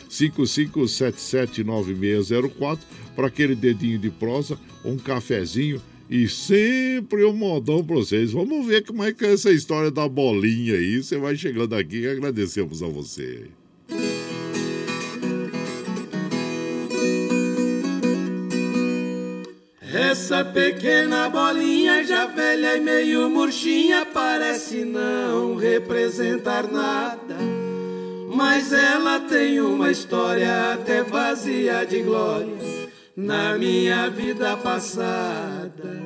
955779604 para aquele dedinho de prosa, um cafezinho e sempre um modão para vocês. Vamos ver como é que é essa história da bolinha aí. Você vai chegando aqui e agradecemos a você. Essa pequena bolinha já velha e meio murchinha parece não representar nada. Mas ela tem uma história até vazia de glória na minha vida passada.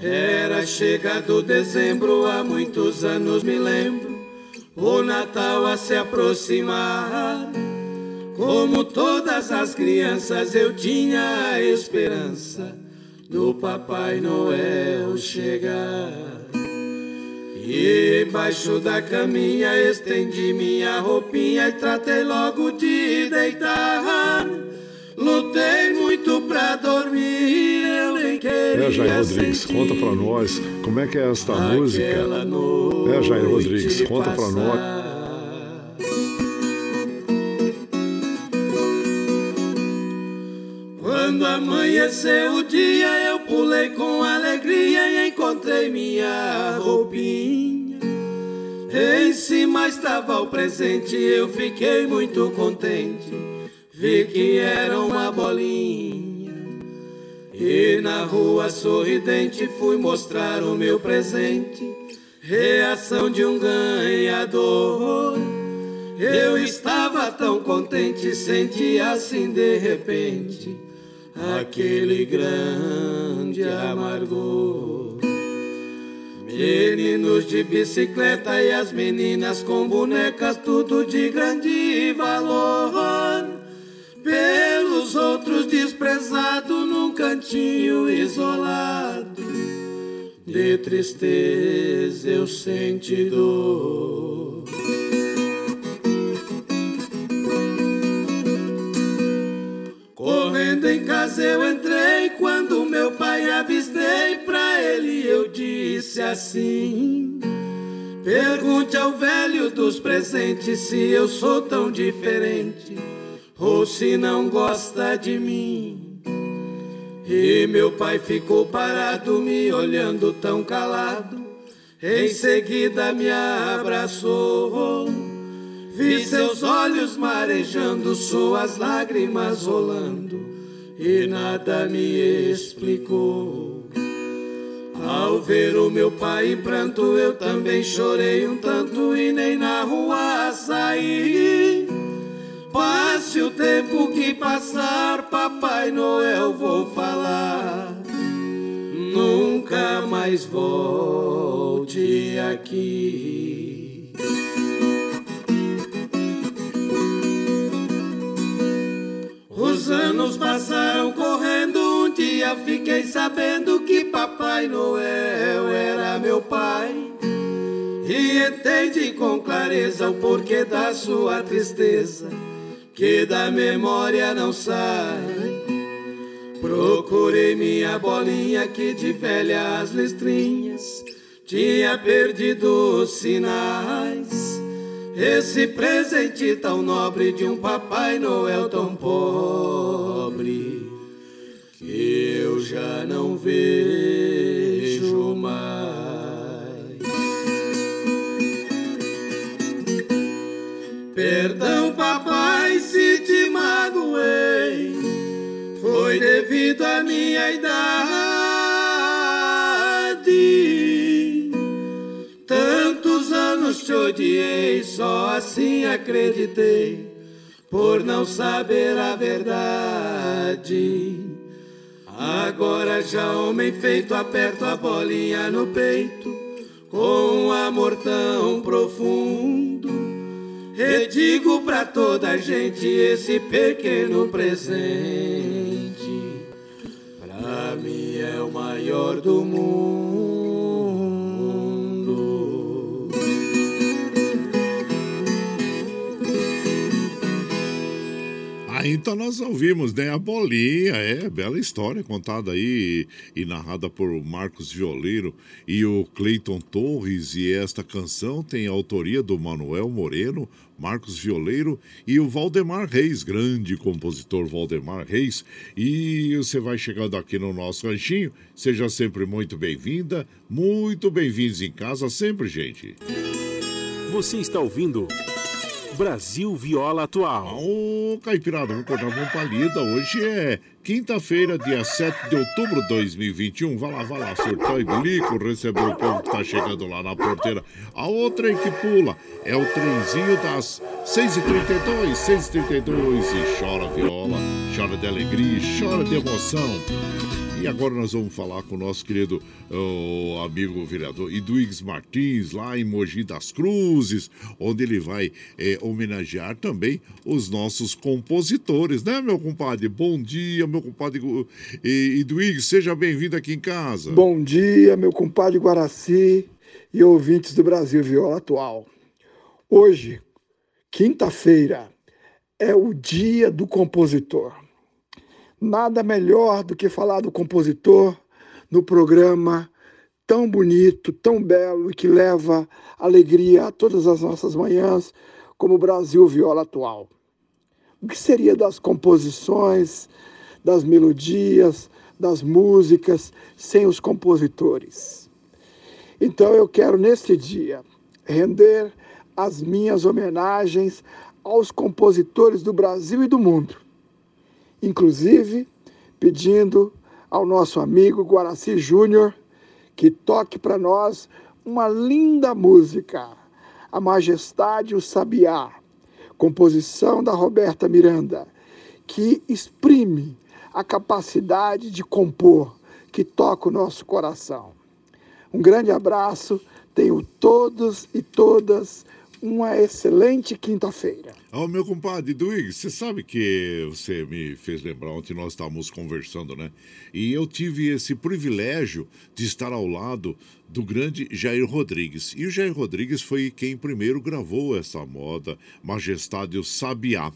Era chegado dezembro, há muitos anos me lembro, o Natal a se aproximar. Como todas as crianças, eu tinha a esperança do Papai Noel chegar. E embaixo da caminha estendi minha roupinha e tratei logo de deitar. Lutei muito pra dormir, eu nem queria. É, Jair Rodrigues, conta pra nós como é que é esta música. É, Jair Rodrigues, conta pra nós. Quando amanheceu o dia, eu pulei com alegria e encontrei minha roupinha. Em cima estava o presente, eu fiquei muito contente. Vi que era uma bolinha. E na rua sorridente fui mostrar o meu presente. Reação de um ganhador. Eu estava tão contente, senti assim de repente aquele grande amargor. Meninos de bicicleta e as meninas com bonecas, tudo de grande valor. Pelos outros desprezado num cantinho isolado. De tristeza eu senti dor. Correndo em casa eu entrei quando meu pai avistei pra ele eu disse assim: Pergunte ao velho dos presentes se eu sou tão diferente ou se não gosta de mim. E meu pai ficou parado me olhando tão calado. Em seguida me abraçou. Vi seus olhos marejando, suas lágrimas rolando, e nada me explicou. Ao ver o meu pai em pranto, eu também chorei um tanto e nem na rua saí. Passe o tempo que passar, Papai Noel, vou falar. Nunca mais volte aqui. Os anos passaram correndo, um dia fiquei sabendo que Papai Noel era meu pai. E entendi com clareza o porquê da sua tristeza, que da memória não sai. Procurei minha bolinha que de velhas listrinhas tinha perdido os sinais. Esse presente tão nobre de um Papai Noel tão pobre que eu já não vejo mais. Perdão, papai, magoei, foi devido à minha idade. Tantos anos te odiei, só assim acreditei, por não saber a verdade. Agora já homem feito, aperto a bolinha no peito, com um amor tão profundo. E digo pra toda a gente esse pequeno presente, pra mim é o maior do mundo. Então nós ouvimos, né? A bolinha, é, bela história contada aí e narrada por Marcos Violeiro e o Cleiton Torres. E esta canção tem a autoria do Manuel Moreno, Marcos Violeiro e o Valdemar Reis, grande compositor Valdemar Reis. E você vai chegando aqui no nosso ranchinho, seja sempre muito bem-vinda, muito bem-vindos em casa sempre, gente. Você está ouvindo Brasil Viola Atual. Ô, Caipirada, vamos acordar uma palida. Hoje é quinta-feira, dia 7 de outubro de 2021. Vai lá, vai lá, surtou e bilico, recebeu o povo que tá chegando lá na porteira. A outra aí que pula é o trenzinho das 6h32, 6h32 e chora viola, chora de alegria, chora de emoção. E agora nós vamos falar com o nosso querido amigo vereador Iduígues Martins, lá em Mogi das Cruzes, onde ele vai eh, homenagear também os nossos compositores, né, meu compadre? Bom dia, meu compadre Iduígues, seja bem-vindo aqui em casa. Bom dia, meu compadre Guaraci e ouvintes do Brasil Viola Atual. Hoje, quinta-feira, é o dia do compositor. Nada melhor do que falar do compositor no programa tão bonito, tão belo e que leva alegria a todas as nossas manhãs, como o Brasil Viola Atual. O que seria das composições, das melodias, das músicas sem os compositores? Então eu quero neste dia render as minhas homenagens aos compositores do Brasil e do mundo, inclusive pedindo ao nosso amigo Guaraci Júnior que toque para nós uma linda música, A Majestade o Sabiá, composição da Roberta Miranda, que exprime a capacidade de compor que toca o nosso coração. Um grande abraço, tenho todos e todas uma excelente quinta-feira. Ó, oh, meu compadre Duígue, você sabe que você me fez lembrar ontem nós estávamos conversando, né? E eu tive esse privilégio de estar ao lado do grande Jair Rodrigues. E o Jair Rodrigues foi quem primeiro gravou essa moda, Majestade o Sabiá.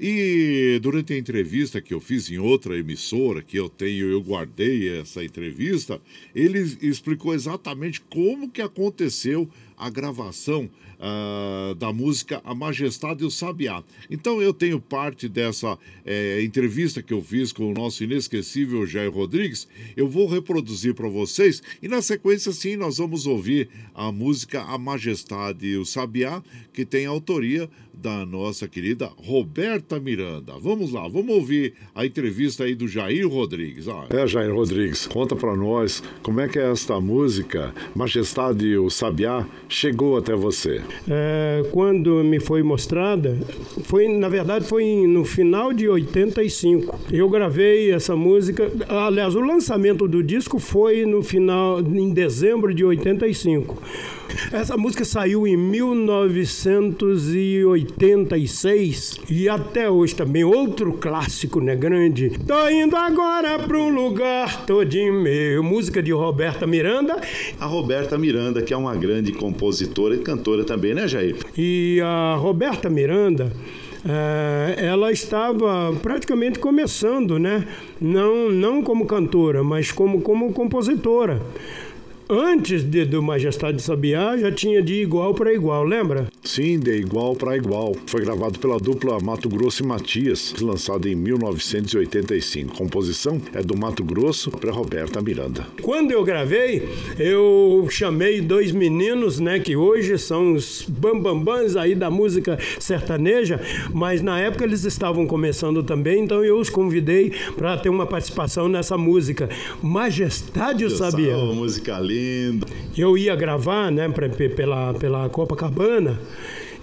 E durante a entrevista que eu fiz em outra emissora, que eu tenho, eu guardei essa entrevista, ele explicou exatamente como que aconteceu a gravação uh, da música A Majestade e o Sabiá. Então eu tenho parte dessa é, entrevista que eu fiz com o nosso inesquecível Jair Rodrigues. Eu vou reproduzir para vocês e na sequência, sim, nós vamos ouvir a música A Majestade e o Sabiá, que tem autoria da nossa querida Roberta Miranda. Vamos lá, vamos ouvir a entrevista aí do Jair Rodrigues. É, Jair Rodrigues, conta para nós como é que esta música, Majestade e o Sabiá, chegou até você. É, quando me foi mostrada, foi na verdade foi no final de 85. Eu gravei essa música, aliás, o lançamento do disco foi no final, em dezembro de 85. Essa música saiu em 1986 e até hoje também outro clássico, né, grande. Tô indo agora para um lugar todinho meu. Música de Roberta Miranda. A Roberta Miranda, que é uma grande compositora e cantora também, né, Jair? E a Roberta Miranda é, ela estava praticamente começando, né? Não, não como cantora, mas como, como compositora antes de, do Majestade Sabiá, já tinha de igual para igual, lembra? Sim, de igual para igual. Foi gravado pela dupla Mato Grosso e Matias, lançado em 1985. composição é do Mato Grosso para Roberta Miranda. Quando eu gravei, eu chamei dois meninos, né, que hoje são os bambambãs aí da música sertaneja, mas na época eles estavam começando também, então eu os convidei para ter uma participação nessa música. Majestade o Sabiá. música linda lindo. Eu ia gravar, né, pra, pela, pela Copacabana.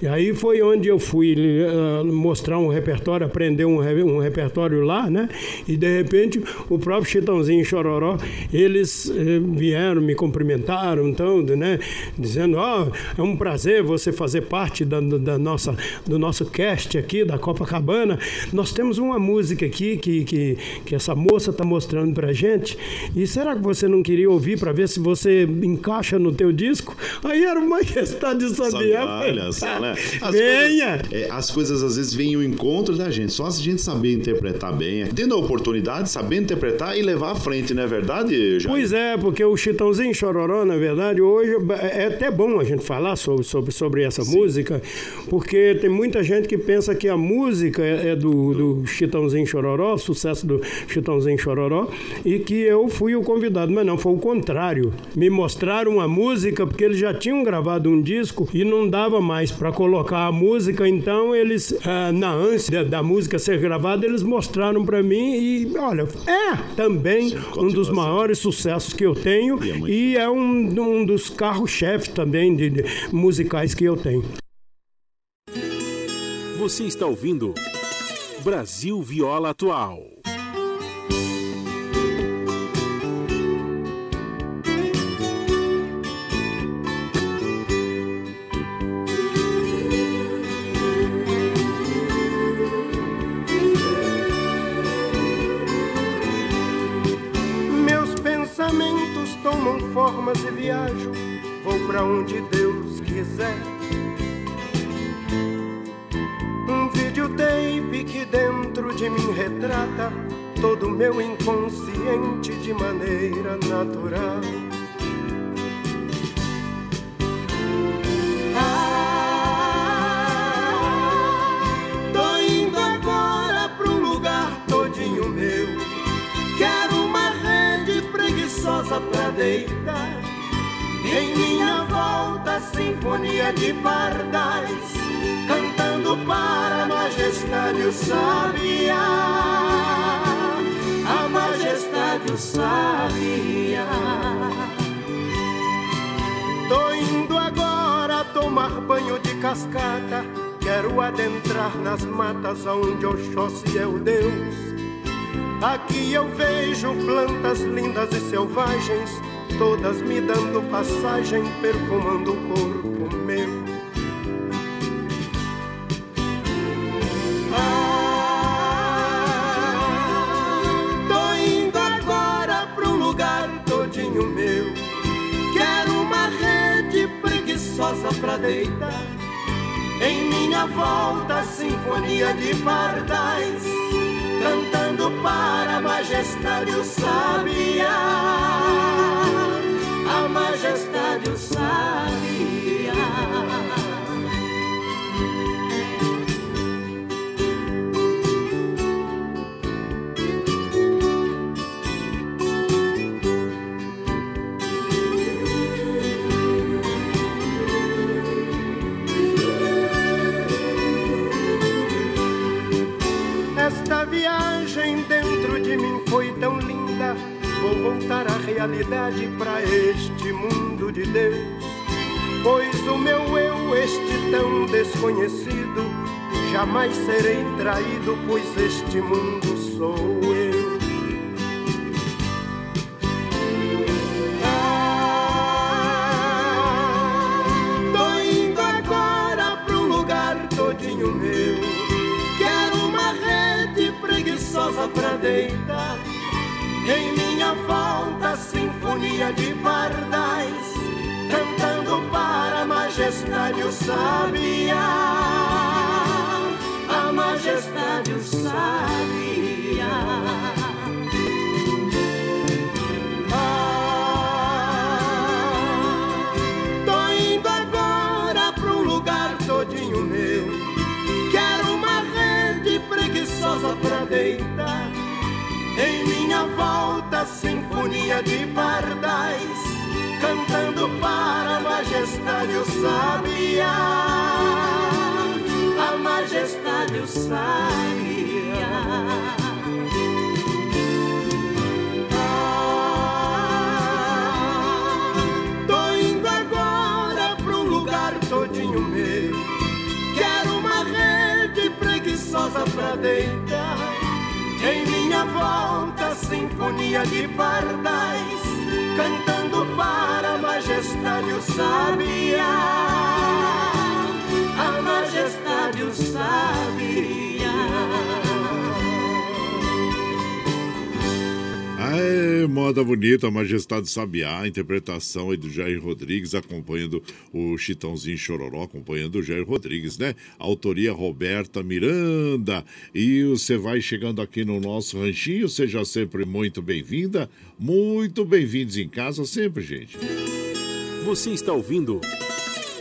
E aí foi onde eu fui uh, mostrar um repertório, aprender um, um, repertório lá, né? E de repente o próprio Chitãozinho e Chororó, eles uh, vieram, me cumprimentaram, então, né? Dizendo, ó, oh, é um prazer você fazer parte da, da, nossa, do nosso cast aqui da Copacabana. Nós temos uma música aqui que, que, que essa moça está mostrando pra gente. E será que você não queria ouvir para ver se você encaixa no teu disco? Aí era uma Majestade Sabiá. Olha só? Né? As Venha! Coisas, é, as coisas às vezes vêm ao encontro da gente. Só se a gente saber interpretar bem, tendo a oportunidade, saber interpretar e levar à frente, não é verdade, Jair? Pois é, porque o Chitãozinho Chororó, na verdade, hoje é até bom a gente falar sobre, sobre, sobre essa Sim. música, porque tem muita gente que pensa que a música é, é do, do Chitãozinho Chororó, sucesso do Chitãozinho Chororó, e que eu fui o convidado, mas não, foi o contrário. Me mostraram uma música porque eles já tinham gravado um disco e não dava mais para colocar a música, então eles, ah, na ânsia da música ser gravada, eles mostraram para mim e, olha, é também Sim, um dos maiores sucessos que eu tenho e é, e é um, um dos carros-chefe também de, de musicais que eu tenho. Você está ouvindo Brasil Viola Atual. Formas e viajo, vou para onde Deus quiser. Um videotape que dentro de mim retrata todo o meu inconsciente de maneira natural. Ah, tô indo agora pra um lugar todinho meu. Quero uma rede preguiçosa pra deitar Em minha volta, sinfonia de pardais, cantando para a majestade o sabiá. A majestade o sabiá. Tô indo agora tomar banho de cascata. Quero adentrar nas matas onde Oxóssi é o Deus. Aqui eu vejo plantas lindas e selvagens, todas me dando passagem, perfumando o corpo meu. Ah, tô indo agora pro lugar todinho meu. Quero uma rede preguiçosa pra deitar. Em minha volta, sinfonia de pardais, cantando para a majestade o sabiá. Majestade o sabiá. Voltar à realidade para este mundo de Deus. Pois o meu eu, este tão desconhecido, jamais serei traído, pois este mundo sou eu. Preguiçosa pra deitar. Em minha volta, sinfonia de pardais, cantando para a majestade o sabiá. A majestade o sabiá. Sinfonia de pardais, cantando para a majestade o sabiá. A majestade o sabiá. Ah, Tô indo agora pro lugar todinho meu. Quero uma rede preguiçosa pra deitar. Minha volta, sinfonia de pardais, cantando para a majestade o sabiá. A majestade o sabiá. Aê, moda bonita, Majestade Sabiá, interpretação aí do Jair Rodrigues, acompanhando o Chitãozinho Chororó, acompanhando o Jair Rodrigues, né? Autoria Roberta Miranda. E você vai chegando aqui no nosso ranchinho, seja sempre muito bem-vinda, muito bem-vindos em casa sempre, gente. Você está ouvindo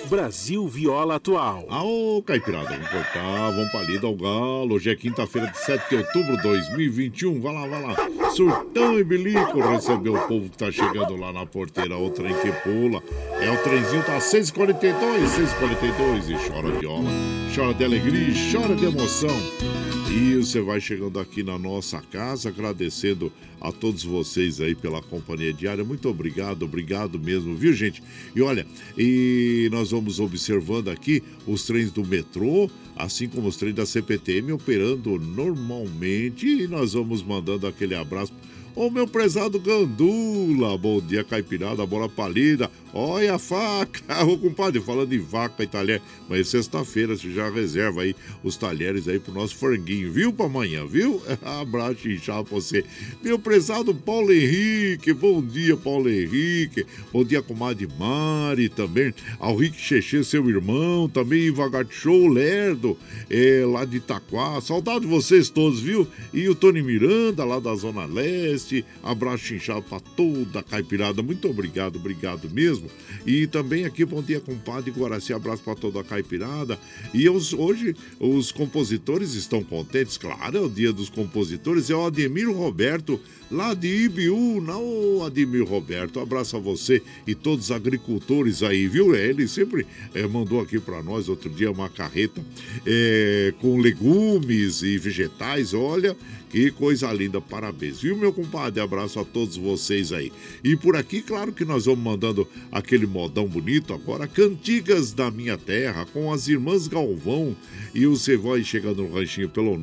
Brasil Viola Atual. Aô, Caipirada, vamos cortar, vamos pra lida ao galo. Hoje é quinta-feira de 7 de outubro de 2021. Vai lá, vai lá. Surtão e bilico recebeu o povo que tá chegando lá na porteira. O trem que pula. É o trenzinho, tá 642, 642. E chora viola, chora de alegria, e chora de emoção. E você vai chegando aqui na nossa casa, agradecendo a todos vocês aí pela companhia diária. Muito obrigado, obrigado mesmo, viu, gente? E olha, e nós vamos observando aqui os trens do metrô, assim como os trens da CPTM operando normalmente. E nós vamos mandando aquele abraço. Ô meu prezado Gandula, bom dia caipirada, bola palida, olha a faca, ô compadre, falando em vaca e talher, mas sexta-feira você já reserva aí os talheres aí pro nosso franguinho, viu pra amanhã, viu? Abraço inchado pra você. Meu prezado Paulo Henrique, bom dia Paulo Henrique, bom dia comadre Mari também, ao Rick Cheche, seu irmão, também Ivagat Show Lerdo, é, lá de Itaquá, saudade de vocês todos, viu? E o Tony Miranda, lá da Zona Leste. Abraço inchado para toda a caipirada. Muito obrigado, obrigado mesmo. E também aqui, bom dia, compadre Guaraci. Abraço para toda a caipirada. E os, hoje os compositores estão contentes, claro, é o dia dos compositores. É o Ademir Roberto, lá de Ibiú, não, Ademir Roberto. abraço a você e todos os agricultores aí, viu? Ele sempre é, mandou aqui para nós outro dia uma carreta é, com legumes e vegetais. Olha, que coisa linda, parabéns. Viu, meu compadre? Abraço a todos vocês aí. E por aqui, claro que nós vamos mandando aquele modão bonito agora, Cantigas da Minha Terra, com as irmãs Galvão. E você vai chegando no ranchinho pelo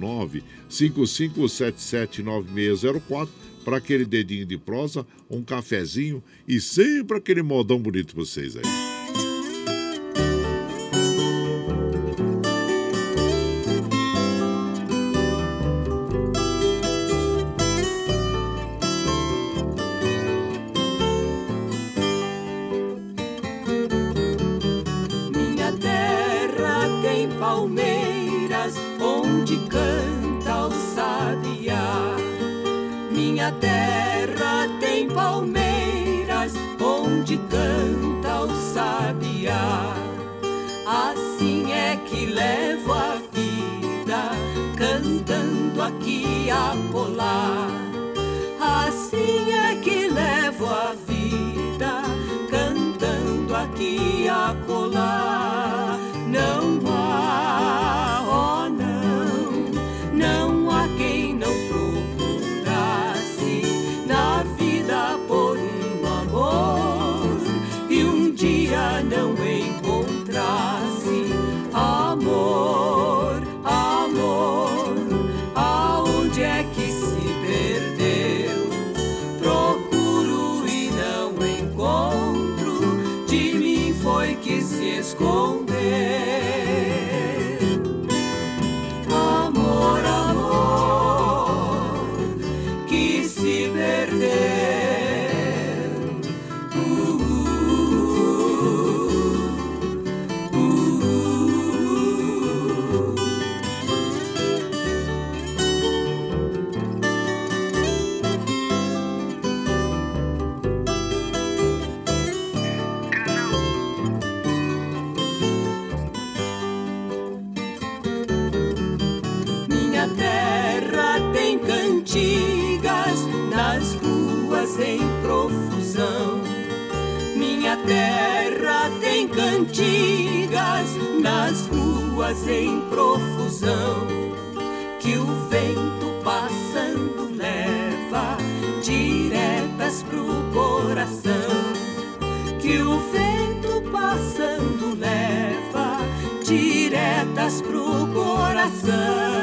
955779604 para aquele dedinho de prosa, um cafezinho e sempre aquele modão bonito pra vocês aí. Terra tem cantigas nas ruas em profusão. Que o vento passando leva diretas pro coração. Que o vento passando leva diretas pro coração.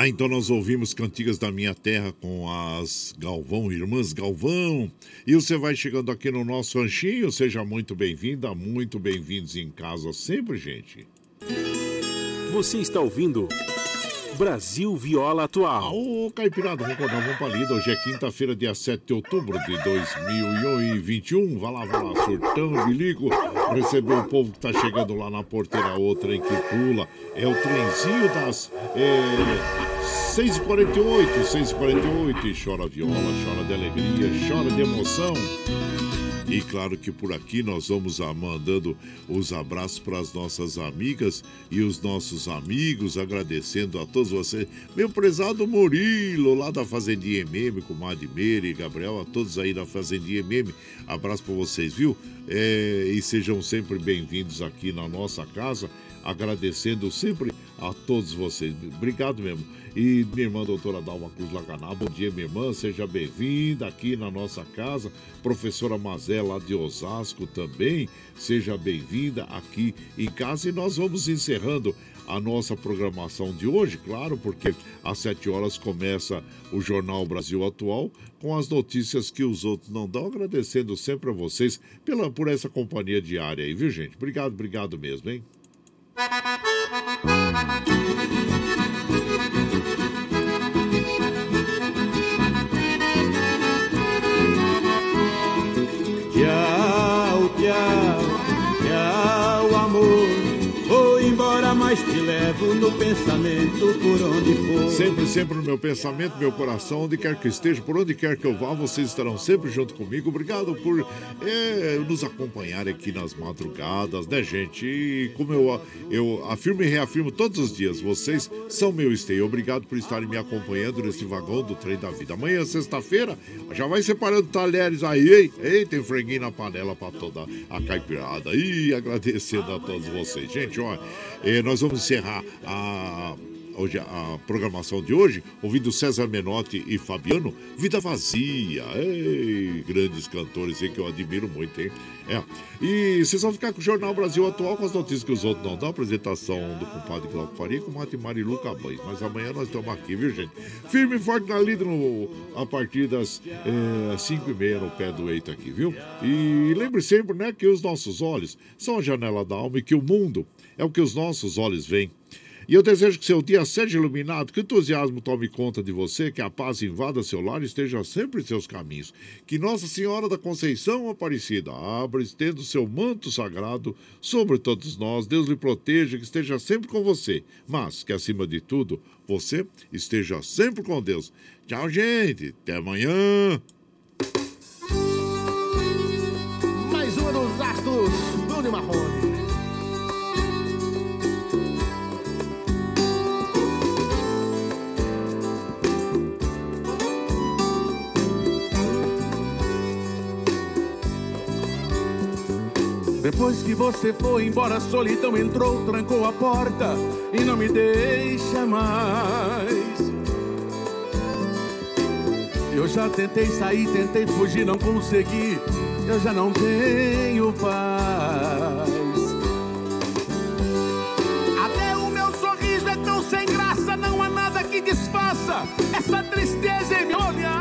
Ah, então nós ouvimos Cantigas da Minha Terra com as Galvão, Irmãs Galvão. E você vai chegando aqui no nosso ranchinho, seja muito bem-vinda, muito bem-vindos em casa sempre, gente. Você está ouvindo Brasil Viola Atual. Ô, Caipirada, vamos acordar, vamos pra lida. Hoje é quinta-feira, dia 7 de outubro de 2021. Vai lá, vai lá, surtão, bilico. Receber o povo que tá chegando lá na porteira, outra em que pula. É o trenzinho das é, 6h48, 6h48, e chora viola, chora de alegria, chora de emoção. E claro que por aqui nós vamos mandando os abraços para as nossas amigas e os nossos amigos, agradecendo a todos vocês. Meu prezado Murilo, lá da Fazendinha MM, com Madmeire e Gabriel, a todos aí da Fazendinha MM. Abraço para vocês, viu? É, e sejam sempre bem-vindos aqui na nossa casa, agradecendo sempre a todos vocês. Obrigado mesmo. E minha irmã doutora Dalma Cruz Laganá, bom dia, minha irmã, seja bem-vinda aqui na nossa casa. Professora Mazé, lá de Osasco também, seja bem-vinda aqui em casa. E nós vamos encerrando a nossa programação de hoje, claro, porque às 7 horas começa o Jornal Brasil Atual com as notícias que os outros não dão. Agradecendo sempre a vocês pela, por essa companhia diária aí, viu, gente? Obrigado, obrigado mesmo, hein? Pensamento por onde for. Sempre, sempre no meu pensamento, meu coração, onde quer que esteja, por onde quer que eu vá, vocês estarão sempre junto comigo. Obrigado por é, nos acompanhar aqui nas madrugadas, né, gente? E como eu, eu afirmo e reafirmo todos os dias, vocês são meu esteio. Obrigado por estarem me acompanhando nesse vagão do trem da vida. Amanhã, sexta-feira, já vai separando talheres aí, hein? Ei, tem franguinho na panela para toda a caipirada. E agradecendo a todos vocês. Gente, ó, eh, nós vamos encerrar a hoje a programação de hoje, ouvindo César Menotti e Fabiano, Vida Vazia. Ei, grandes cantores aí que eu admiro muito, hein? É. E vocês vão ficar com o Jornal Brasil Atual com as notícias que os outros não dão. Apresentação do compadre Glauco Faria com Mate Marilu Cabães. Mas amanhã nós estamos aqui, viu, gente? Firme e forte na lida no, a partir das 5 e meia no pé do eito aqui, viu? E lembre sempre, né, que os nossos olhos são a janela da alma e que o mundo é o que os nossos olhos veem. E eu desejo que seu dia seja iluminado, que o entusiasmo tome conta de você, que a paz invada seu lar e esteja sempre em seus caminhos. Que Nossa Senhora da Conceição Aparecida abra, estenda o seu manto sagrado sobre todos nós. Deus lhe proteja, que esteja sempre com você. Mas que, acima de tudo, você esteja sempre com Deus. Tchau, gente. Até amanhã. Mais uma dos astros do Marrone. Depois que você foi embora, a solidão entrou, trancou a porta e não me deixa mais. Eu já tentei sair, tentei fugir, não consegui. Eu já não tenho paz. Até o meu sorriso é tão sem graça, não há nada que desfaça essa tristeza em meu olhar.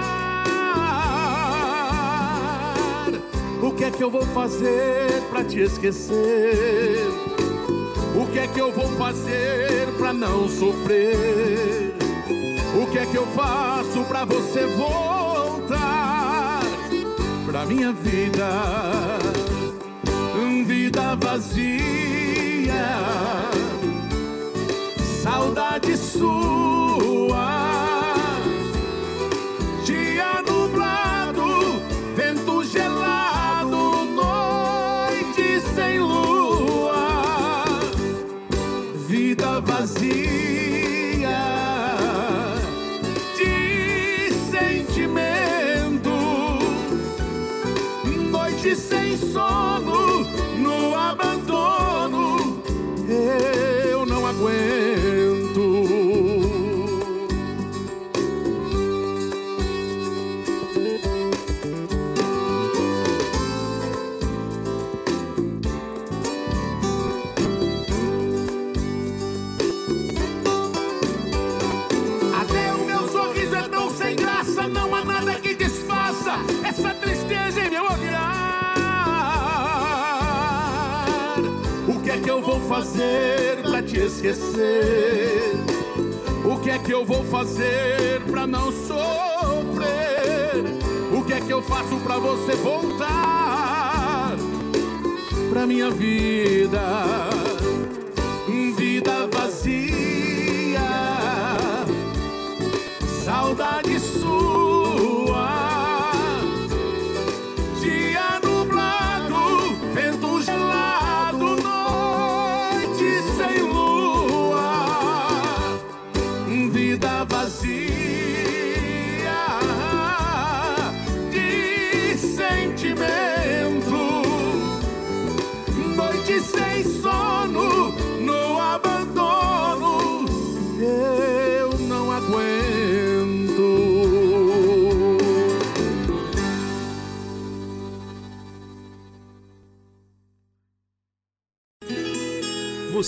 Que é que eu vou fazer pra te esquecer? O que é que eu vou fazer pra não sofrer? O que é que eu faço pra você voltar pra minha vida? Vida vazia, saudade sua. Sem sono, esquecer? O que é que eu vou fazer pra não sofrer? O que é que eu faço pra você voltar pra minha vida? Vida vazia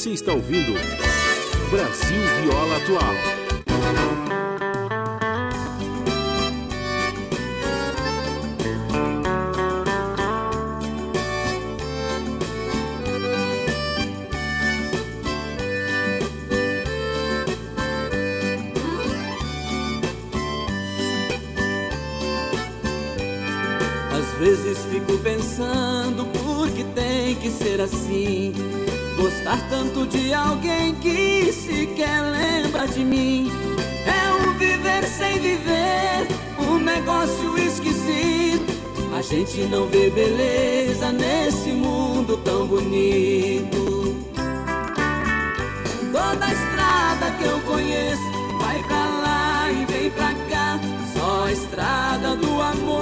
Você está ouvindo Brasil Viola Atual. Às vezes fico pensando por que tem que ser assim. Tanto de alguém que sequer lembra de mim. É um viver sem viver, um negócio esquisito. A gente não vê beleza nesse mundo tão bonito. Toda estrada que eu conheço vai pra lá e vem pra cá. Só a estrada do amor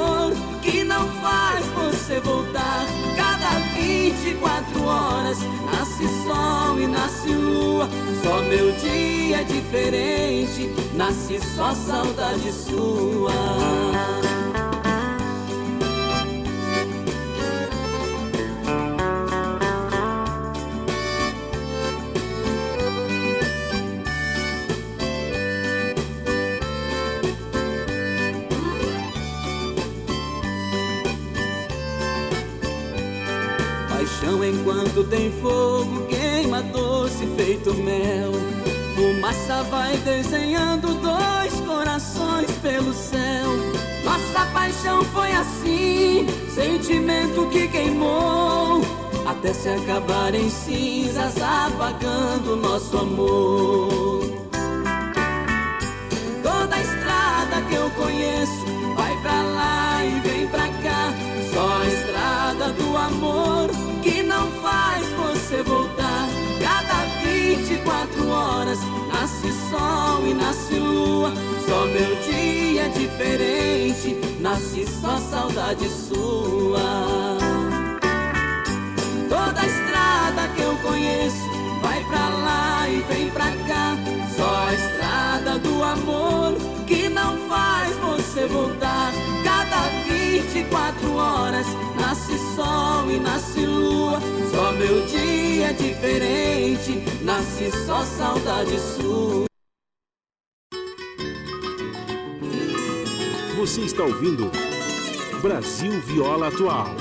e nasce lua. Só meu dia é diferente, nasce só saudade sua. Paixão enquanto tem fogo, mel. Fumaça vai desenhando dois corações pelo céu. Nossa paixão foi assim, sentimento que queimou. Até se acabar em cinzas, apagando nosso amor. Toda estrada que eu conheço vai pra lá e vem pra cá. Só a estrada do amor que não 24 horas nasce sol e nasce lua. Só meu dia é diferente, nasce só saudade sua. Toda estrada que eu conheço vai pra lá e vem pra cá. Só a estrada do amor que não faz você voltar. Cada 24 horas nasce sol e nasce lua. Só meu dia é diferente, nasce só saudade sua. Você está ouvindo Brasil Viola Atual.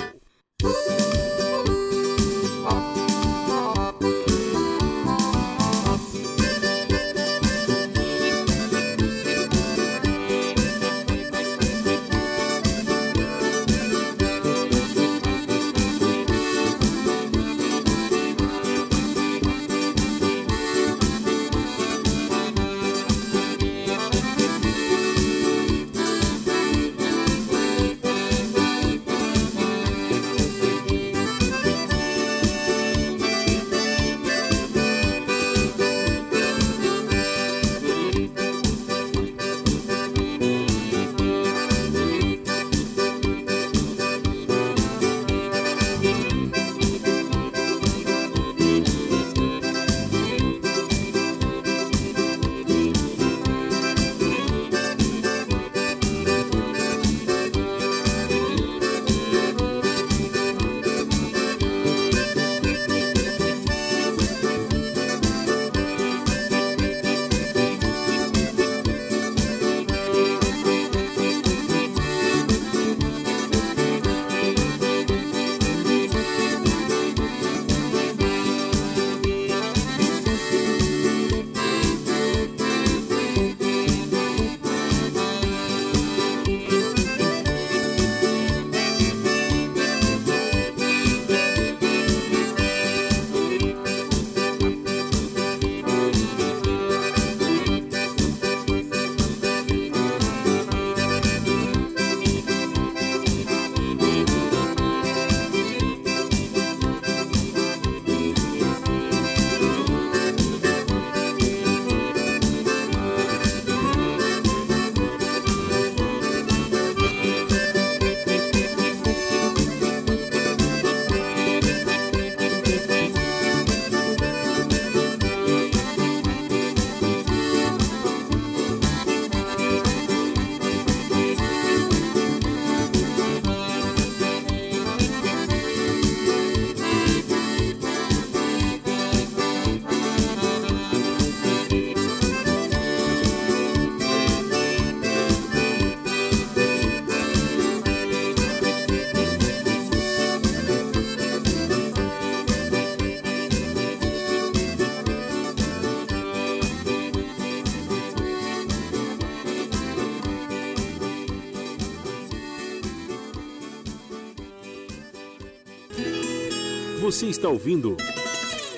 Você está ouvindo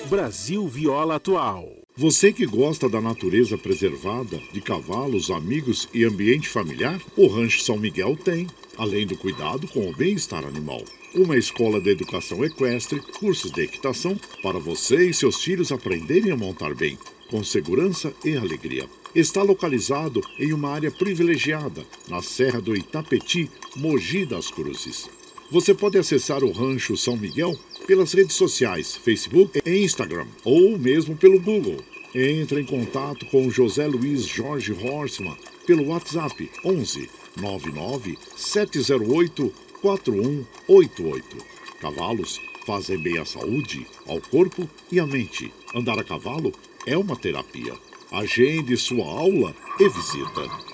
Brasil Viola Atual. Você que gosta da natureza preservada, de cavalos, amigos e ambiente familiar, o Rancho São Miguel tem, além do cuidado com o bem-estar animal. Uma escola de educação equestre, cursos de equitação, para você e seus filhos aprenderem a montar bem, com segurança e alegria. Está localizado em uma área privilegiada, na Serra do Itapetí, Mogi das Cruzes. Você pode acessar o Rancho São Miguel pelas redes sociais, Facebook e Instagram, ou mesmo pelo Google. Entre em contato com José Luiz Jorge Horstmann pelo WhatsApp 11 99 708 4188. Cavalos fazem bem à saúde, ao corpo e à mente. Andar a cavalo é uma terapia. Agende sua aula e visita.